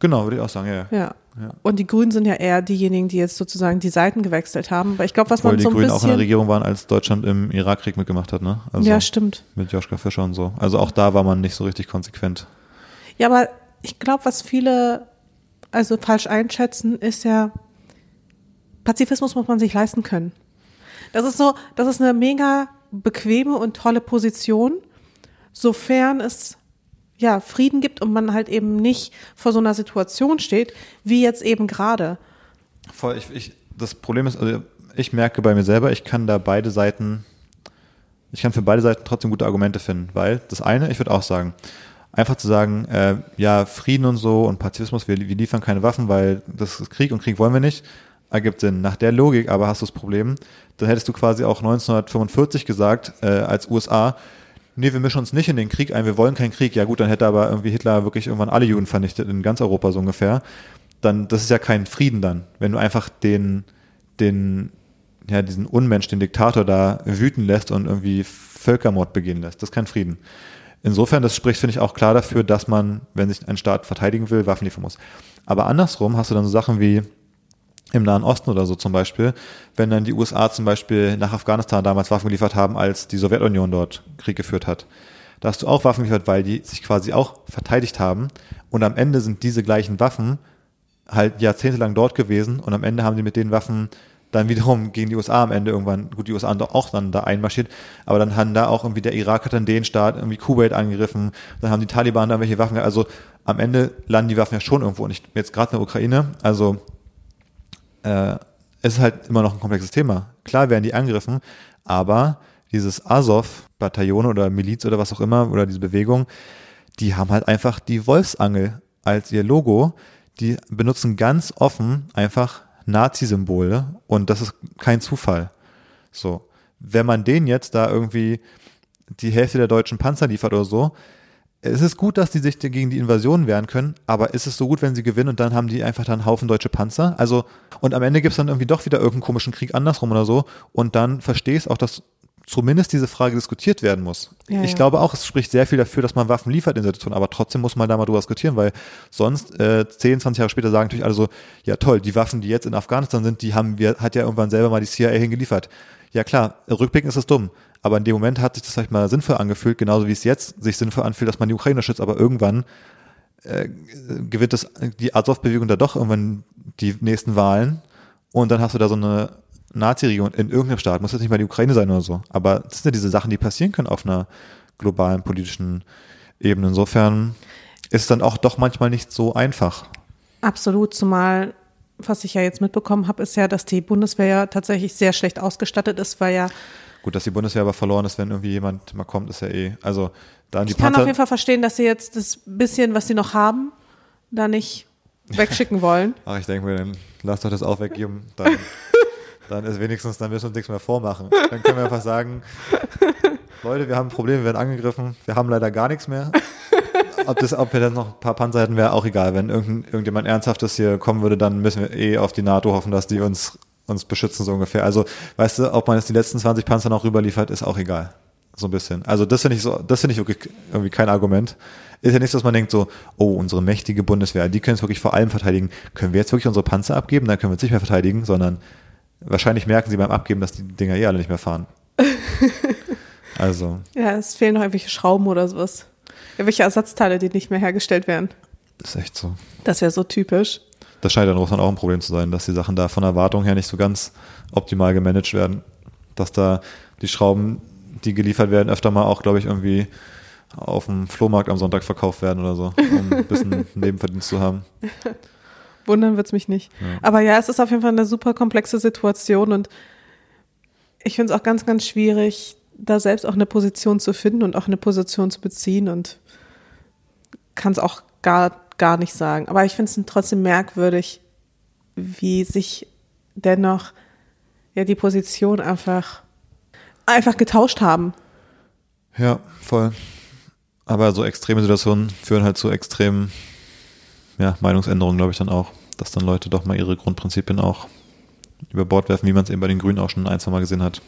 Genau, würde ich auch sagen, ja. ja. Ja. Und die Grünen sind ja eher diejenigen, die jetzt sozusagen die Seiten gewechselt haben. Aber ich glaube, was Obwohl man so ein die Grünen auch in der Regierung waren, als Deutschland im Irakkrieg mitgemacht hat, ne? Also ja, stimmt. Mit Joschka Fischer und so. Also auch da war man nicht so richtig konsequent. Ja, aber ich glaube, was viele also falsch einschätzen, ist ja, Pazifismus muss man sich leisten können. Das ist so, das ist eine mega bequeme und tolle Position, sofern es ja, Frieden gibt und man halt eben nicht vor so einer Situation steht, wie jetzt eben gerade. Voll, ich, ich, das Problem ist, also ich merke bei mir selber, ich kann da beide Seiten, ich kann für beide Seiten trotzdem gute Argumente finden, weil das eine, ich würde auch sagen, einfach zu sagen, äh, ja, Frieden und so und Pazifismus, wir, wir liefern keine Waffen, weil das ist Krieg und Krieg wollen wir nicht, ergibt Sinn. Nach der Logik aber hast du das Problem, dann hättest du quasi auch 1945 gesagt, äh, als USA, nee, wir mischen uns nicht in den Krieg ein, wir wollen keinen Krieg. Ja gut, dann hätte aber irgendwie Hitler wirklich irgendwann alle Juden vernichtet, in ganz Europa so ungefähr. Dann, das ist ja kein Frieden dann, wenn du einfach den, den, ja, diesen Unmensch, den Diktator da wüten lässt und irgendwie Völkermord begehen lässt. Das ist kein Frieden. Insofern, das spricht, finde ich, auch klar dafür, dass man, wenn sich ein Staat verteidigen will, Waffen liefern muss. Aber andersrum hast du dann so Sachen wie, im Nahen Osten oder so zum Beispiel, wenn dann die USA zum Beispiel nach Afghanistan damals Waffen geliefert haben, als die Sowjetunion dort Krieg geführt hat. Da hast du auch Waffen geliefert, weil die sich quasi auch verteidigt haben. Und am Ende sind diese gleichen Waffen halt jahrzehntelang dort gewesen und am Ende haben die mit den Waffen dann wiederum gegen die USA am Ende irgendwann, gut, die USA auch dann da einmarschiert, aber dann haben da auch irgendwie der Irak hat dann den Staat irgendwie Kuwait angegriffen, dann haben die Taliban da welche Waffen, also am Ende landen die Waffen ja schon irgendwo und ich, jetzt gerade in der Ukraine, also äh, ist halt immer noch ein komplexes Thema. Klar werden die angegriffen, aber dieses Azov-Bataillon oder Miliz oder was auch immer oder diese Bewegung, die haben halt einfach die Wolfsangel als ihr Logo. Die benutzen ganz offen einfach Nazi-Symbole und das ist kein Zufall. So. Wenn man denen jetzt da irgendwie die Hälfte der deutschen Panzer liefert oder so, es ist gut, dass die sich gegen die Invasion wehren können, aber ist es so gut, wenn sie gewinnen und dann haben die einfach dann einen Haufen deutsche Panzer? Also, und am Ende gibt es dann irgendwie doch wieder irgendeinen komischen Krieg andersrum oder so und dann verstehe ich auch, dass zumindest diese Frage diskutiert werden muss. Ja, ich ja. glaube auch, es spricht sehr viel dafür, dass man Waffen liefert in der Situation, aber trotzdem muss man da mal drüber diskutieren, weil sonst äh, 10, 20 Jahre später sagen natürlich alle so, ja toll, die Waffen, die jetzt in Afghanistan sind, die haben wir, hat ja irgendwann selber mal die CIA hingeliefert. Ja klar, rückblickend ist es dumm, aber in dem Moment hat sich das vielleicht mal sinnvoll angefühlt, genauso wie es jetzt sich sinnvoll anfühlt, dass man die Ukraine schützt, aber irgendwann äh, gewinnt das, die Azov-Bewegung da doch irgendwann die nächsten Wahlen und dann hast du da so eine Nazi-Region in irgendeinem Staat, muss jetzt nicht mal die Ukraine sein oder so, aber das sind ja diese Sachen, die passieren können auf einer globalen politischen Ebene. Insofern ist es dann auch doch manchmal nicht so einfach. Absolut, zumal, was ich ja jetzt mitbekommen habe, ist ja, dass die Bundeswehr ja tatsächlich sehr schlecht ausgestattet ist, weil ja, Gut, dass die Bundeswehr aber verloren ist, wenn irgendwie jemand mal kommt, ist ja eh, also da die ich kann auf Panzer, jeden Fall verstehen, dass sie jetzt das bisschen, was sie noch haben, da nicht wegschicken wollen. ach, ich denke mir, dann lass doch das auch weggeben, dann, dann ist wenigstens, dann müssen wir uns nichts mehr vormachen. Dann können wir einfach sagen, Leute, wir haben ein Problem, wir werden angegriffen, wir haben leider gar nichts mehr. Ob, das, ob wir dann noch ein paar Panzer hätten, wäre auch egal. Wenn irgendein, irgendjemand Ernsthaftes hier kommen würde, dann müssen wir eh auf die NATO hoffen, dass die uns, uns beschützen, so ungefähr. Also, weißt du, ob man jetzt die letzten 20 Panzer noch rüberliefert, ist auch egal. So ein bisschen. Also, das finde ich so, das finde ich wirklich irgendwie kein Argument. Ist ja nicht so, dass man denkt so, oh, unsere mächtige Bundeswehr, die können es wirklich vor allem verteidigen. Können wir jetzt wirklich unsere Panzer abgeben? Dann können wir uns nicht mehr verteidigen, sondern wahrscheinlich merken sie beim Abgeben, dass die Dinger eh alle nicht mehr fahren. Also, Ja, es fehlen noch irgendwelche Schrauben oder sowas. Irgendwelche Ersatzteile, die nicht mehr hergestellt werden. das ist echt so. Das wäre so typisch. Das scheint in Russland auch ein Problem zu sein, dass die Sachen da von Erwartung her nicht so ganz optimal gemanagt werden. Dass da die Schrauben, die geliefert werden, öfter mal auch, glaube ich, irgendwie auf dem Flohmarkt am Sonntag verkauft werden oder so, um ein bisschen Nebenverdienst zu haben. Wundern wird's mich nicht. Aber ja, es ist auf jeden Fall eine super komplexe Situation und ich finde es auch ganz, ganz schwierig, da selbst auch eine Position zu finden und auch eine Position zu beziehen und kann es auch gar, gar nicht sagen. Aber ich finde es trotzdem merkwürdig, wie sich dennoch ja die Position einfach, einfach getauscht haben. Ja, voll. Aber so extreme Situationen führen halt zu extremen ja, Meinungsänderungen, glaube ich, dann auch. Dass dann Leute doch mal ihre Grundprinzipien auch über Bord werfen, wie man es eben bei den Grünen auch schon ein, zwei Mal gesehen hat.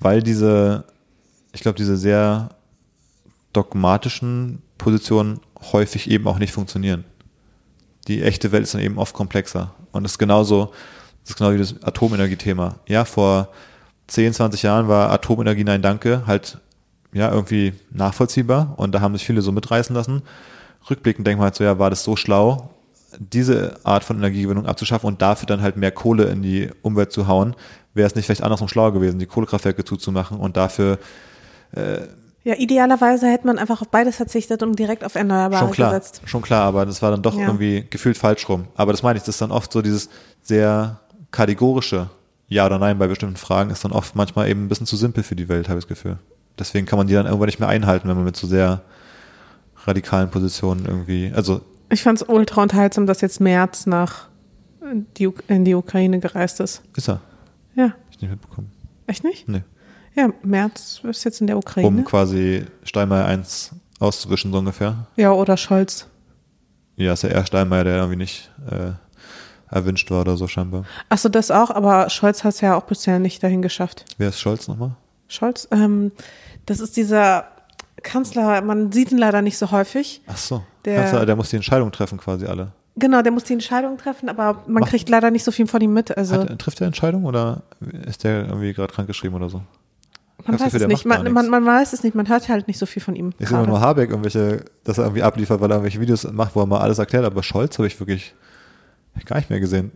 Weil diese, ich glaube, diese sehr dogmatischen Positionen häufig eben auch nicht funktionieren. Die echte Welt ist dann eben oft komplexer. Und das ist genauso, das ist genau wie das Atomenergie-Thema. Ja, vor 10, 20 Jahren war Atomenergie Nein Danke halt ja irgendwie nachvollziehbar und da haben sich viele so mitreißen lassen. Rückblickend denkt man halt so, ja, war das so schlau, diese Art von Energiegewinnung abzuschaffen und dafür dann halt mehr Kohle in die Umwelt zu hauen, wäre es nicht vielleicht andersrum schlauer gewesen, die Kohlekraftwerke zuzumachen und dafür Ja, idealerweise hätte man einfach auf beides verzichtet und direkt auf Erneuerbare schon klar, gesetzt. schon klar, aber das war dann doch Ja. irgendwie gefühlt falsch rum. Aber das meine ich, das ist dann oft so dieses sehr kategorische Ja oder Nein bei bestimmten Fragen ist dann oft manchmal eben ein bisschen zu simpel für die Welt, habe ich das Gefühl. Deswegen kann man die dann irgendwann nicht mehr einhalten, wenn man mit so sehr radikalen Positionen irgendwie, also Ich fand es ultra unterhaltsam, dass jetzt März nach in die Ukraine gereist ist. ist er. Ja, Hab ich nicht mitbekommen. echt nicht? Nee. Ja, März ist jetzt in der Um Ukraine. quasi Steinmeier 1 auszuwischen, so ungefähr. ja, oder Scholz. Ja, ist ja eher Steinmeier, der irgendwie nicht äh, erwünscht war oder so scheinbar. Achso, das auch, aber Scholz hat es ja auch bisher nicht dahin geschafft. Wer ist Scholz nochmal? Scholz, ähm, das ist dieser Kanzler, man sieht ihn leider nicht so häufig. Ach so. Der- Kanzler, der muss die Entscheidung treffen quasi alle. Genau, der muss die Entscheidung treffen, aber man Macht- kriegt leider nicht so viel von ihm mit. Also Hat, trifft er Entscheidung oder ist der irgendwie gerade krank geschrieben oder so? Man weiß es nicht. Man, man, man weiß es nicht. Man hört halt nicht so viel von ihm. Ich sehe immer nur Habeck irgendwelche, dass er irgendwie abliefert, weil er irgendwelche Videos macht, wo er mal alles erklärt, aber Scholz habe ich wirklich gar nicht mehr gesehen.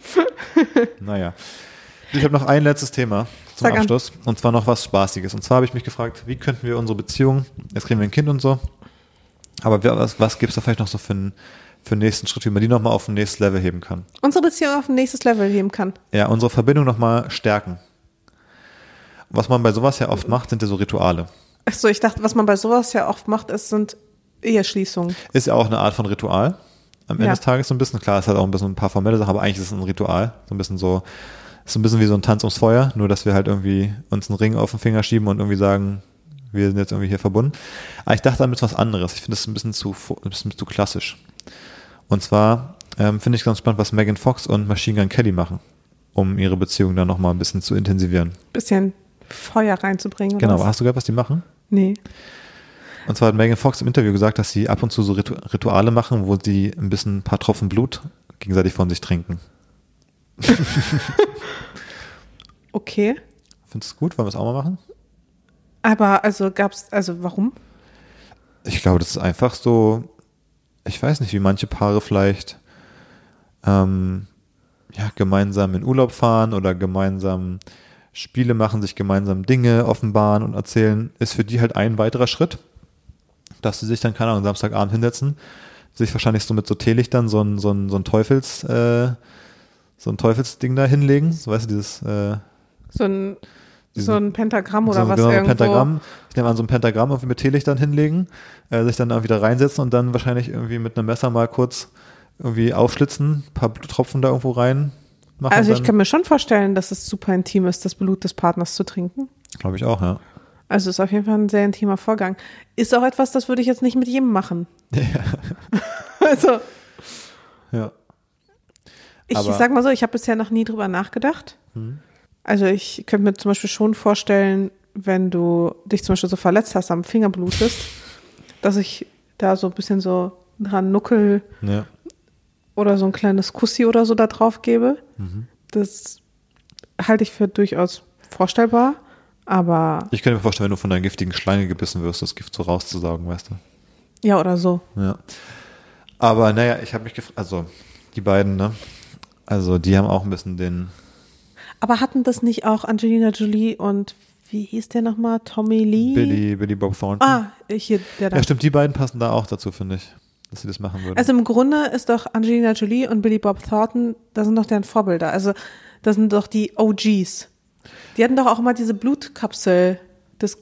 naja. Ich habe noch ein letztes Thema zum Sag an. Abschluss und zwar noch was Spaßiges. Und zwar habe ich mich gefragt, wie könnten wir unsere Beziehung, jetzt kriegen wir ein Kind und so, aber was, was gibt es da vielleicht noch so für einen, für einen nächsten Schritt, wie man die nochmal auf ein nächstes Level heben kann? Unsere Beziehung auf ein nächstes Level heben kann. Ja, unsere Verbindung nochmal stärken. Was man bei sowas ja oft macht, sind ja so Rituale. Achso, ich dachte, was man bei sowas ja oft macht, ist, sind Eheschließungen. Ist ja auch eine Art von Ritual. Am Ende Ja. des Tages so ein bisschen. Klar, es hat auch ein bisschen ein paar formelle Sachen, aber eigentlich ist es ein Ritual. So ein bisschen so, ist so ein bisschen wie so ein Tanz ums Feuer, nur dass wir halt irgendwie uns einen Ring auf den Finger schieben und irgendwie sagen, wir sind jetzt irgendwie hier verbunden. Aber ich dachte damit was anderes. Ich finde es ein bisschen zu, ein bisschen zu klassisch. Und zwar ähm, finde ich ganz spannend, was Megan Fox und Machine Gun Kelly machen. um ihre Beziehung dann nochmal ein bisschen zu intensivieren. Bisschen Feuer reinzubringen. Genau, was? hast du gehört, was die machen? Nee. Und zwar hat Megan Fox im Interview gesagt, dass sie ab und zu so Ritu Rituale machen, wo sie ein bisschen ein paar Tropfen Blut gegenseitig von sich trinken. Okay. Findest du gut? Wollen wir es auch mal machen? Aber also gab's, also warum? Ich glaube, das ist einfach so, ich weiß nicht, wie manche Paare vielleicht ähm, ja, gemeinsam in Urlaub fahren oder gemeinsam Spiele machen, sich gemeinsam Dinge offenbaren und erzählen, ist für die halt ein weiterer Schritt, dass sie sich dann, keine Ahnung, Samstagabend hinsetzen, sich wahrscheinlich so mit so Teelichtern so ein, so ein, so ein Teufels, äh, so ein Teufelsding da hinlegen, so weißt du, dieses äh, So ein, Diesen- so ein Pentagramm oder so, was genau, ein irgendwo. Pentagramm. Ich nehme an, so ein Pentagramm irgendwie mit Teelichtern hinlegen, äh, sich dann da wieder reinsetzen und dann wahrscheinlich irgendwie mit einem Messer mal kurz irgendwie aufschlitzen, ein paar Tropfen da irgendwo rein machen. Also ich kann mir schon vorstellen, dass es super intim ist, das Blut des Partners zu trinken. Glaube ich auch, ja. Also ist auf jeden Fall ein sehr intimer Vorgang. Ist auch etwas, das würde ich jetzt nicht mit jedem machen. Also ja. ich Aber- sag mal so, ich habe bisher noch nie drüber nachgedacht. Hm. Also ich könnte mir zum Beispiel schon vorstellen, wenn du dich zum Beispiel so verletzt hast, am Finger blutest, dass ich da so ein bisschen so dran nuckel ja. Oder so ein kleines Kussi oder so da drauf gebe. Mhm. Das halte ich für durchaus vorstellbar, aber Ich könnte mir vorstellen, wenn du von einer giftigen Schlange gebissen wirst, das Gift so rauszusaugen, weißt du. ja oder so. Ja. Aber naja, ich habe mich gefragt, also die beiden, ne? Also die haben auch ein bisschen den, Aber hatten das nicht auch Angelina Jolie und wie hieß der nochmal? Tommy Lee? Billy, Billy Bob Thornton. Ah, hier, der da. ja, stimmt, die beiden passen da auch dazu, finde ich, dass sie das machen würden. Also im Grunde ist doch Angelina Jolie und Billy Bob Thornton, das sind doch deren Vorbilder. Also das sind doch die OGs. Die hatten doch auch immer diese Blutkapsel des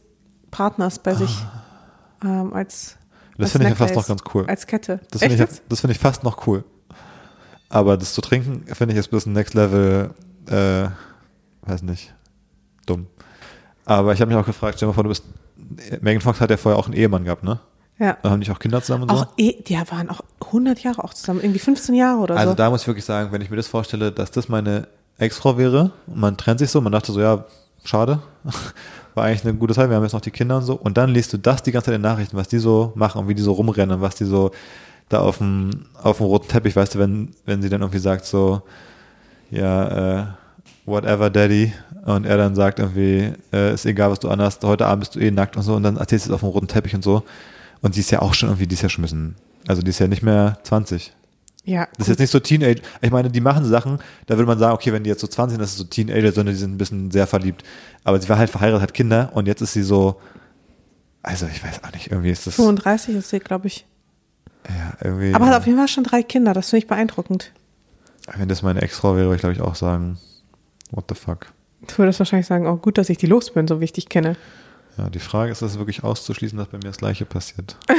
Partners bei sich ähm, als das finde ich ja fast noch ganz cool. Als Kette. Das finde ich, das finde ich fast noch cool. Aber das zu trinken, finde ich jetzt ein bisschen Next Level, äh, weiß nicht, dumm. Aber ich habe mich auch gefragt, stell dir mal vor, du bist, Megan Fox hat ja vorher auch einen Ehemann gehabt, ne? Ja. Haben die auch Kinder zusammen und so? Auch, eh, die waren auch 100 Jahre auch zusammen, irgendwie 15 Jahre oder Also so. da muss ich wirklich sagen, wenn ich mir das vorstelle, dass das meine Ex-Frau wäre und man trennt sich so, man dachte so, ja, schade, war eigentlich eine gute Zeit, wir haben jetzt noch die Kinder und so und dann liest du das die ganze Zeit in den Nachrichten, was die so machen und wie die so rumrennen und was die so da auf dem, auf dem roten Teppich, weißt du, wenn, wenn sie dann irgendwie sagt so, ja, äh, whatever daddy und er dann sagt irgendwie, äh, ist egal, was du anhast, heute Abend bist du eh nackt und so und dann erzählst du es auf dem roten Teppich und so und die ist ja auch schon irgendwie, die ist ja schon ein bisschen, also die ist ja nicht mehr 20. ja, Das ist jetzt nicht so Teenage. Ich meine, die machen Sachen, da würde man sagen, okay, wenn die jetzt so 20 sind, das ist so Teenager, sondern die sind ein bisschen sehr verliebt. Aber sie war halt verheiratet, hat Kinder und jetzt ist sie so, also ich weiß auch nicht, irgendwie ist das, 35 ist sie, glaube ich. ja, irgendwie, Aber hat auf jeden Fall schon drei Kinder, das finde ich beeindruckend. wenn das meine Ex-Frau wäre, würde ich glaube ich auch sagen, what the fuck. Du würdest wahrscheinlich sagen, oh gut, dass ich die los bin, so wie ich dich kenne. Ja, die Frage ist, ist es wirklich auszuschließen, dass bei mir das Gleiche passiert.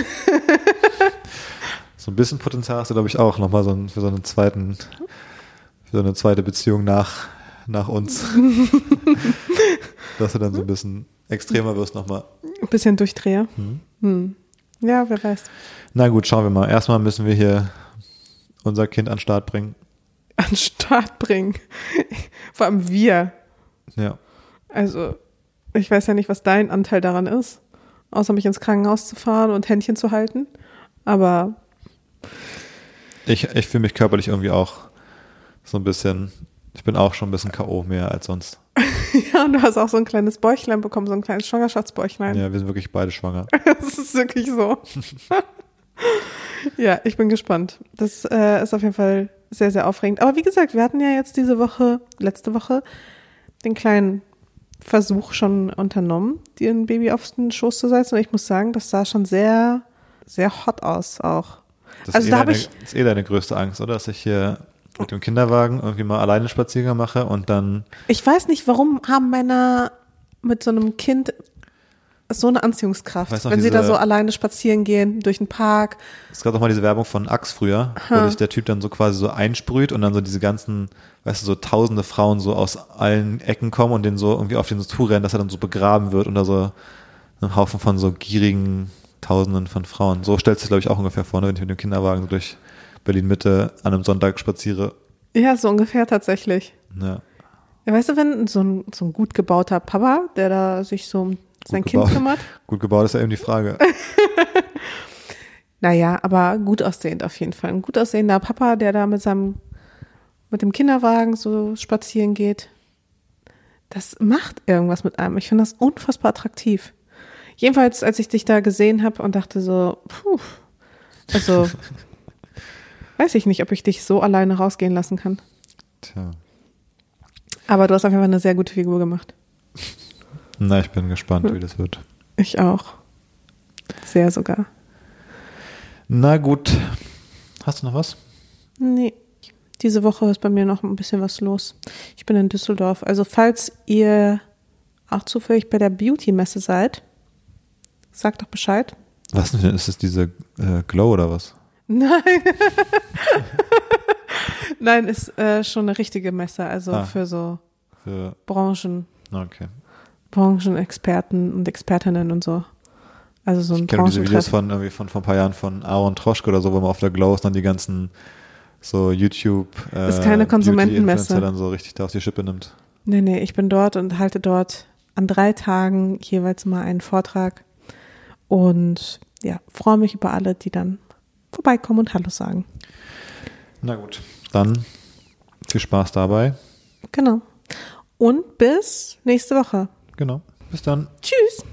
so ein bisschen Potenzial hast du, glaube ich, auch nochmal so für so einen zweiten, für so eine zweite Beziehung nach, nach uns. dass du dann so ein bisschen extremer wirst nochmal. Ein bisschen Durchdreher. Mhm. Hm. Ja, wer weiß. Na gut, schauen wir mal. Erstmal müssen wir hier unser Kind an den Start bringen. An den Start bringen. Vor allem wir. Ja. Also, ich weiß ja nicht, was dein Anteil daran ist, außer mich ins Krankenhaus zu fahren und Händchen zu halten. Aber Ich, ich fühle mich körperlich irgendwie auch so ein bisschen, ich bin auch schon ein bisschen K.O. mehr als sonst. ja, und du hast auch so ein kleines Bäuchlein bekommen, so ein kleines Schwangerschaftsbäuchlein. Ja, wir sind wirklich beide schwanger. Das ist wirklich so. ja, ich bin gespannt. Das äh, ist auf jeden Fall sehr, sehr aufregend. Aber wie gesagt, wir hatten ja jetzt diese Woche, letzte Woche, den kleinen Versuch schon unternommen, dir ein Baby auf den Schoß zu setzen. Und ich muss sagen, das sah schon sehr, sehr hot aus auch. Das Also ist, da eh hab deine, ich- ist eh deine größte Angst, oder? Dass ich hier mit dem Kinderwagen irgendwie mal alleine Spaziergang mache und dann, Ich weiß nicht, warum haben Männer mit so einem Kind so eine Anziehungskraft, Weißt wenn sie da diese- so alleine spazieren gehen durch den Park. es gab doch mal diese Werbung von Axe früher, wo sich der Typ dann so quasi so einsprüht und dann so diese ganzen, weißt du, so tausende Frauen so aus allen Ecken kommen und den so irgendwie auf den so zurennen, dass er dann so begraben wird unter so einem Haufen von so gierigen Tausenden von Frauen. So stellt sich, glaube ich, auch ungefähr vor, ne, wenn ich mit dem Kinderwagen so durch Berlin Mitte an einem Sonntag spaziere. Ja, so ungefähr tatsächlich. Ja. Ja, weißt du, wenn so ein, so ein gut gebauter Papa, der da sich so um sein Kind gebaut. kümmert. Gut gebaut ist ja eben die Frage. Naja, aber gut aussehend auf jeden Fall. Ein gut aussehender Papa, der da mit seinem, mit dem Kinderwagen so spazieren geht. Das macht irgendwas mit einem. Ich finde das unfassbar attraktiv. Jedenfalls, als ich dich da gesehen habe und dachte so, puh, also weiß ich nicht, ob ich dich so alleine rausgehen lassen kann. Tja. Aber du hast auf jeden Fall eine sehr gute Figur gemacht. Na, ich bin gespannt, wie das wird. Ich auch. Sehr sogar. Na gut. Hast du noch was? Nee. Diese Woche ist bei mir noch ein bisschen was los. Ich bin in Düsseldorf. Also falls ihr auch zufällig bei der Beauty-Messe seid, sagt doch Bescheid. Was denn? Ist es diese äh, Glow oder was? Nein. Nein, ist äh, schon eine richtige Messe. Also Ah. für so Für, Branchen, okay. Branchenexperten und Expertinnen und so. Also so ein Ich kenne diese Videos von irgendwie von vor ein paar Jahren von Aaron Troschke oder so, wo man auf der Glow ist, dann die ganzen so YouTube äh, Ist keine Konsumentenmesse. Dann so richtig da auf die Schippe nimmt. Nee, nee, ich bin dort und halte dort an drei Tagen jeweils mal einen Vortrag. Und ja, freue mich über alle, die dann vorbeikommen und Hallo sagen. Na gut. Dann viel Spaß dabei. Genau. Und bis nächste Woche. Genau. Bis dann. Tschüss.